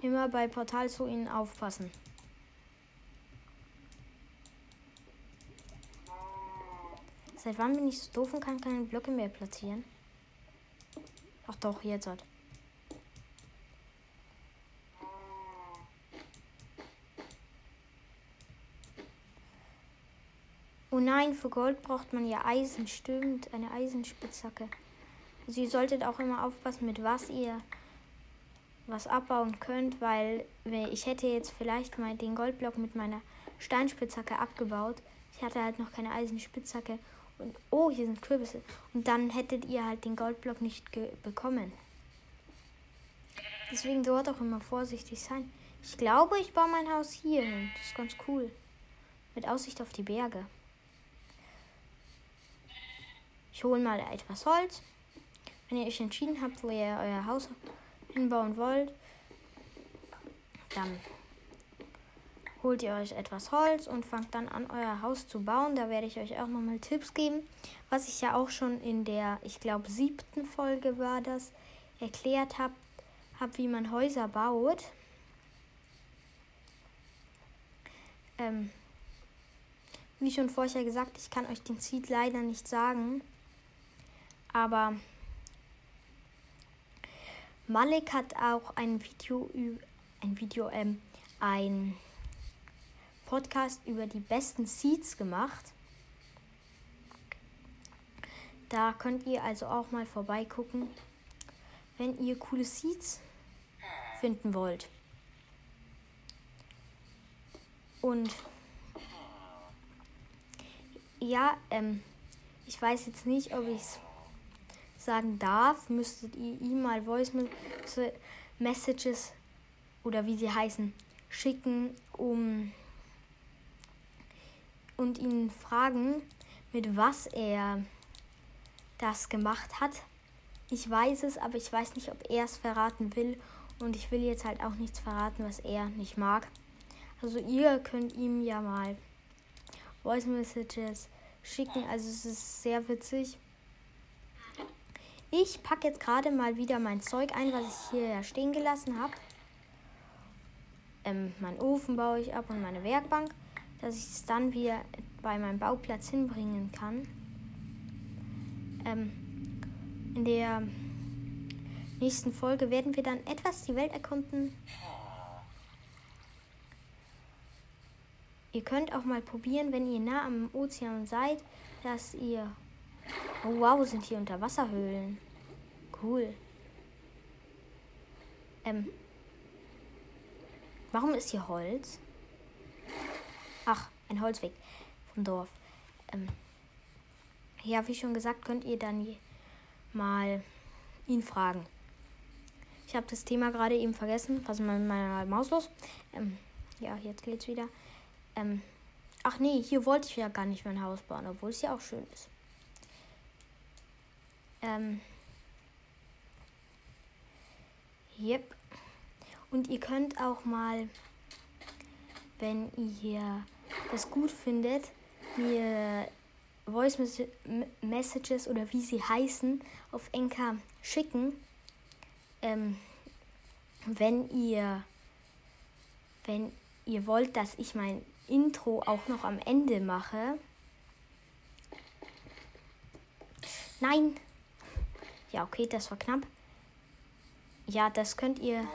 Immer bei Portalsruinen aufpassen. Seit wann bin ich so doof und kann keine Blöcke mehr platzieren? Ach doch, jetzt hat. Oh nein, für Gold braucht man ja Eisen, stimmt, eine Eisenspitzhacke. Also ihr solltet auch immer aufpassen, mit was ihr was abbauen könnt, weil ich hätte jetzt vielleicht mal den Goldblock mit meiner Steinspitzhacke abgebaut. Ich hatte halt noch keine Eisenspitzhacke. Und oh, hier sind Kürbisse. Und dann hättet ihr halt den Goldblock nicht bekommen. Deswegen dort auch immer vorsichtig sein. Ich glaube, ich baue mein Haus hier hin. Das ist ganz cool. Mit Aussicht auf die Berge. Ich hole mal etwas Holz. Wenn ihr euch entschieden habt, wo ihr euer Haus hinbauen wollt, dann holt ihr euch etwas Holz und fangt dann an, euer Haus zu bauen. Da werde ich euch auch nochmal Tipps geben, was ich ja auch schon in der, ich glaube, siebten Folge war das, erklärt habe, hab, wie man Häuser baut. Ähm, wie schon vorher gesagt, ich kann euch den Seed leider nicht sagen. Aber Malik hat auch ein Video, ein Video, ähm, ein Podcast über die besten Seeds gemacht. Da könnt ihr also auch mal vorbeigucken, wenn ihr coole Seeds finden wollt. Und ja, ähm, ich weiß jetzt nicht, ob ich es sagen darf. Müsstet ihr ihm mal Voice Messages oder wie sie heißen schicken, um und ihn fragen, mit was er das gemacht hat. Ich weiß es, aber ich weiß nicht, ob er es verraten will. Und ich will jetzt halt auch nichts verraten, was er nicht mag. Also ihr könnt ihm ja mal Voice Messages schicken. Also es ist sehr witzig. Ich packe jetzt gerade mal wieder mein Zeug ein, was ich hier stehen gelassen habe. Ähm, meinen Ofen baue ich ab und meine Werkbank, dass ich es dann wieder bei meinem Bauplatz hinbringen kann. Ähm, in der nächsten Folge werden wir dann etwas die Welt erkunden. Ihr könnt auch mal probieren, wenn ihr nah am Ozean seid, dass ihr. Oh wow, sind hier Unterwasserhöhlen. Cool. Ähm. Warum ist hier Holz? Ach, ein Holzweg vom Dorf. Ähm. Ja, wie schon gesagt, könnt ihr dann mal ihn fragen. Ich habe das Thema gerade eben vergessen. Was ist mit meiner Maus los? Ähm, ja, jetzt geht's wieder. Ähm, ach nee, hier wollte ich ja gar nicht mein Haus bauen, obwohl es ja auch schön ist. Ähm, yep. Und ihr könnt auch mal, wenn ihr das gut findet, mir Voice Messages oder wie sie heißen auf Enka schicken. Ähm, wenn ihr wenn ihr wollt, dass ich mein Intro auch noch am Ende mache. Nein. Ja, okay, das war knapp. Ja, das könnt ihr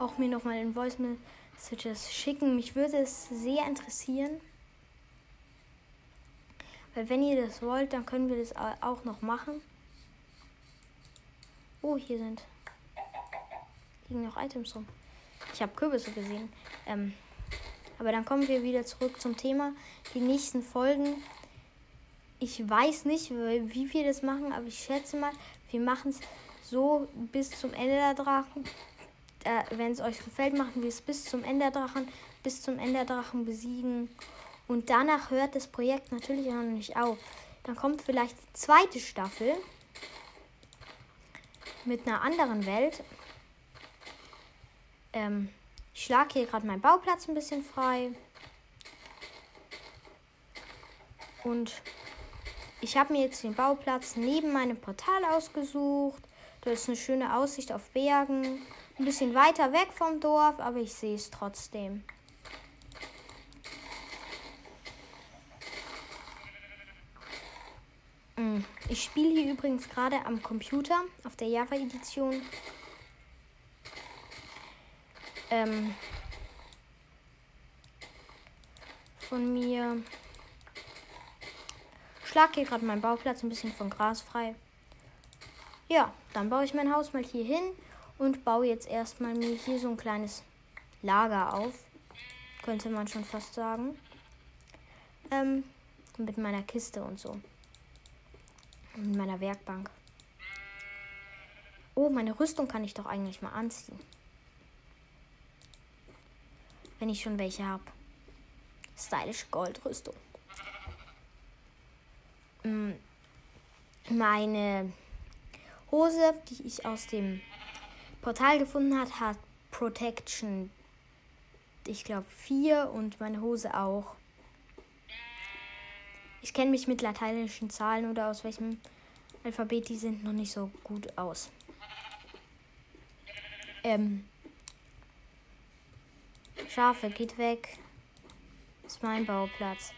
auch mir nochmal in Voice Messages schicken. Mich würde es sehr interessieren. Weil wenn ihr das wollt, dann können wir das auch noch machen. Oh, hier sind liegen noch Items rum. Ich habe Kürbisse gesehen. Ähm, aber dann kommen wir wieder zurück zum Thema. Die nächsten Folgen. Ich weiß nicht, wie wir das machen, aber ich schätze mal, wir machen es so bis zum Ende der Drachen. Äh, Wenn es euch gefällt, machen wir es bis zum Ende der Drachen, bis zum Ende der Drachen besiegen. Und danach hört das Projekt natürlich auch noch nicht auf. Dann kommt vielleicht die zweite Staffel mit einer anderen Welt. Ähm, ich schlage hier gerade meinen Bauplatz ein bisschen frei. Und ich habe mir jetzt den Bauplatz neben meinem Portal ausgesucht. Da ist eine schöne Aussicht auf Bergen. Ein bisschen weiter weg vom Dorf, aber ich sehe es trotzdem. Mm, ich spiele hier übrigens gerade am Computer auf der Java-Edition ähm, von mir. Schlag hier gerade meinen Bauplatz ein bisschen von Gras frei. Ja, dann baue ich mein Haus mal hier hin und baue jetzt erstmal mir hier so ein kleines Lager auf. Könnte man schon fast sagen. Ähm, mit meiner Kiste und so. Mit meiner Werkbank. Oh, meine Rüstung kann ich doch eigentlich mal anziehen wenn ich schon welche habe. Stylische Goldrüstung. Mm, meine Hose, die ich aus dem Portal gefunden habe, hat Protection, ich glaube, 4 und meine Hose auch. Ich kenne mich mit lateinischen Zahlen oder aus welchem Alphabet die sind noch nicht so gut aus. Ähm, Schafe, geht weg. Ist mein Bauplatz.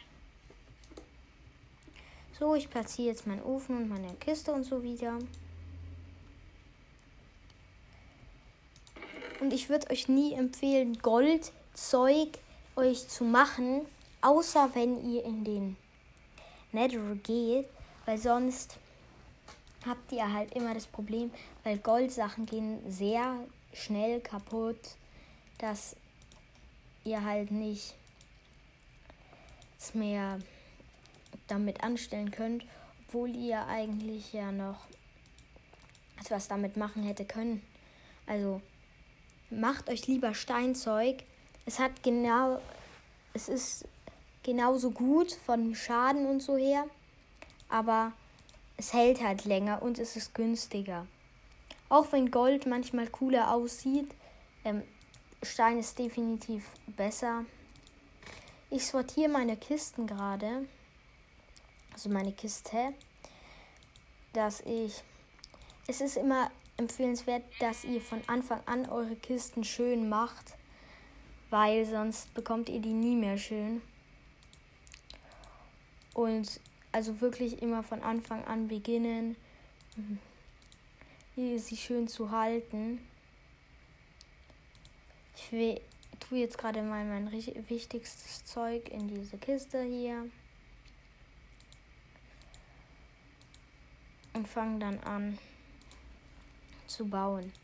So, ich platziere jetzt meinen Ofen und meine Kiste und so wieder. Und ich würde euch nie empfehlen, Goldzeug euch zu machen, außer wenn ihr in den Nether geht, weil sonst habt ihr halt immer das Problem, weil Goldsachen gehen sehr schnell kaputt, dass ihr halt nicht mehr damit anstellen könnt, obwohl ihr eigentlich ja noch etwas damit machen hätte können. Also macht euch lieber Steinzeug. Es hat genau, es ist genauso gut von Schaden und so her, aber es hält halt länger und es ist günstiger. Auch wenn Gold manchmal cooler aussieht, ähm, Stein ist definitiv besser. Ich sortiere meine Kisten gerade, also meine Kiste, dass ich. Es ist immer empfehlenswert, dass ihr von Anfang an eure Kisten schön macht, weil sonst bekommt ihr die nie mehr schön. Und also wirklich immer von Anfang an beginnen, sie schön zu halten. Ich tue jetzt gerade mal mein wichtigstes Zeug in diese Kiste hier. Und fange dann an zu bauen.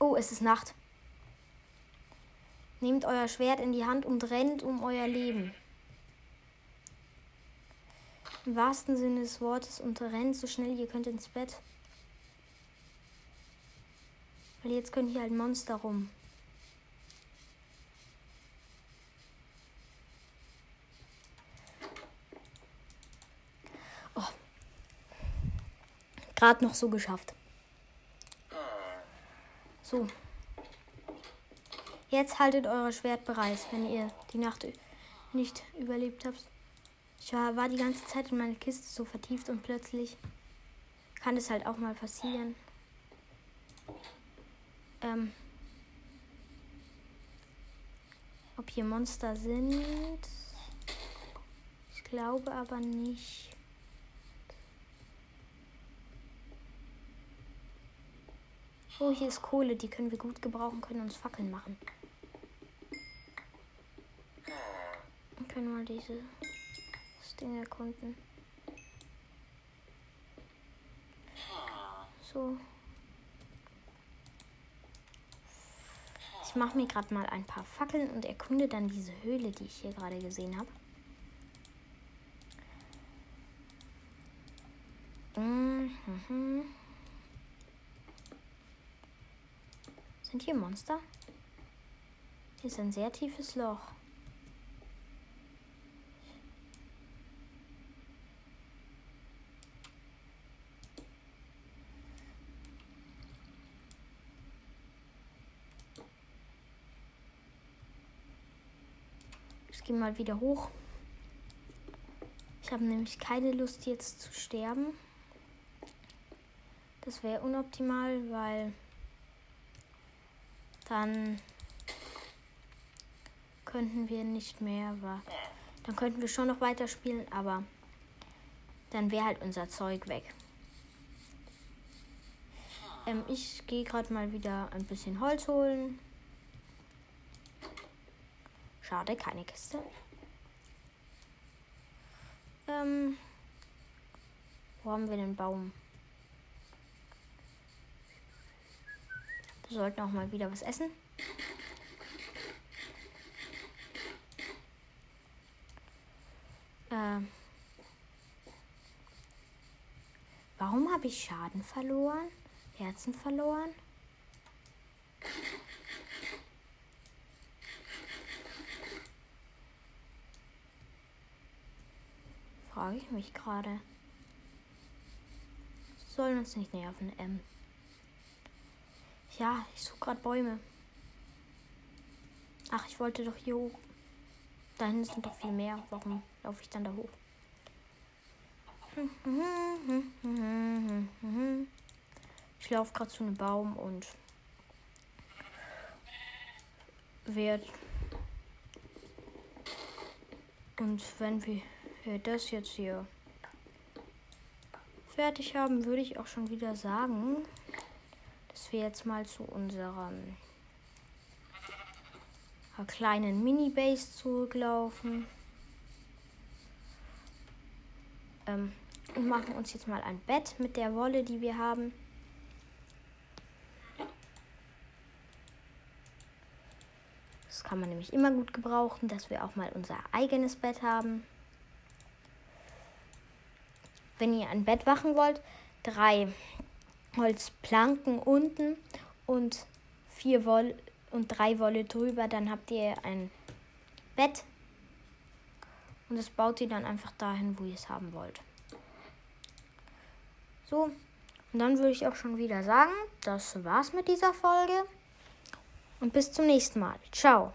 Oh, es ist Nacht. Nehmt euer Schwert in die Hand und rennt um euer Leben. Im wahrsten Sinne des Wortes und rennt so schnell ihr könnt ins Bett. Weil jetzt können hier halt Monster rum. Gerade noch so geschafft. So. Jetzt haltet euer Schwert bereit, wenn ihr die Nacht nicht überlebt habt. Ich war die ganze Zeit in meine Kiste so vertieft und plötzlich kann es halt auch mal passieren. Ähm, ob hier Monster sind? Ich glaube aber nicht. Oh, hier ist Kohle, die können wir gut gebrauchen, können uns Fackeln machen. Wir können mal diese Ding erkunden. So. Ich mache mir gerade mal ein paar Fackeln und erkunde dann diese Höhle, die ich hier gerade gesehen habe. Mhm. Sind hier Monster? Hier ist ein sehr tiefes Loch. gehe mal wieder hoch. Ich habe nämlich keine Lust jetzt zu sterben. Das wäre unoptimal, weil dann könnten wir nicht mehr, dann könnten wir schon noch weiterspielen, aber dann wäre halt unser Zeug weg. Ähm, ich gehe gerade mal wieder ein bisschen Holz holen. Schade, keine Kiste. Ähm, wo haben wir den Baum? Wir sollten auch mal wieder was essen. Ähm, warum habe ich Schaden verloren? Herzen verloren? frage ich mich gerade. Sollen uns nicht nerven, M. Ja, ich suche gerade Bäume. Ach, ich wollte doch hier hoch. Da hinten sind doch viel mehr. Warum laufe ich dann da hoch? Ich laufe gerade zu einem Baum und werde. Und wenn wir wir das jetzt hier fertig haben, würde ich auch schon wieder sagen, dass wir jetzt mal zu unserem kleinen Mini-Base zurücklaufen. Ähm, und machen uns jetzt mal ein Bett mit der Wolle, die wir haben. Das kann man nämlich immer gut gebrauchen, dass wir auch mal unser eigenes Bett haben. Wenn ihr ein Bett machen wollt, drei Holzplanken unten und vier Wolle und drei Wolle drüber, dann habt ihr ein Bett und das baut ihr dann einfach dahin, wo ihr es haben wollt. So, und dann würde ich auch schon wieder sagen, das war's mit dieser Folge. Und bis zum nächsten Mal. Ciao.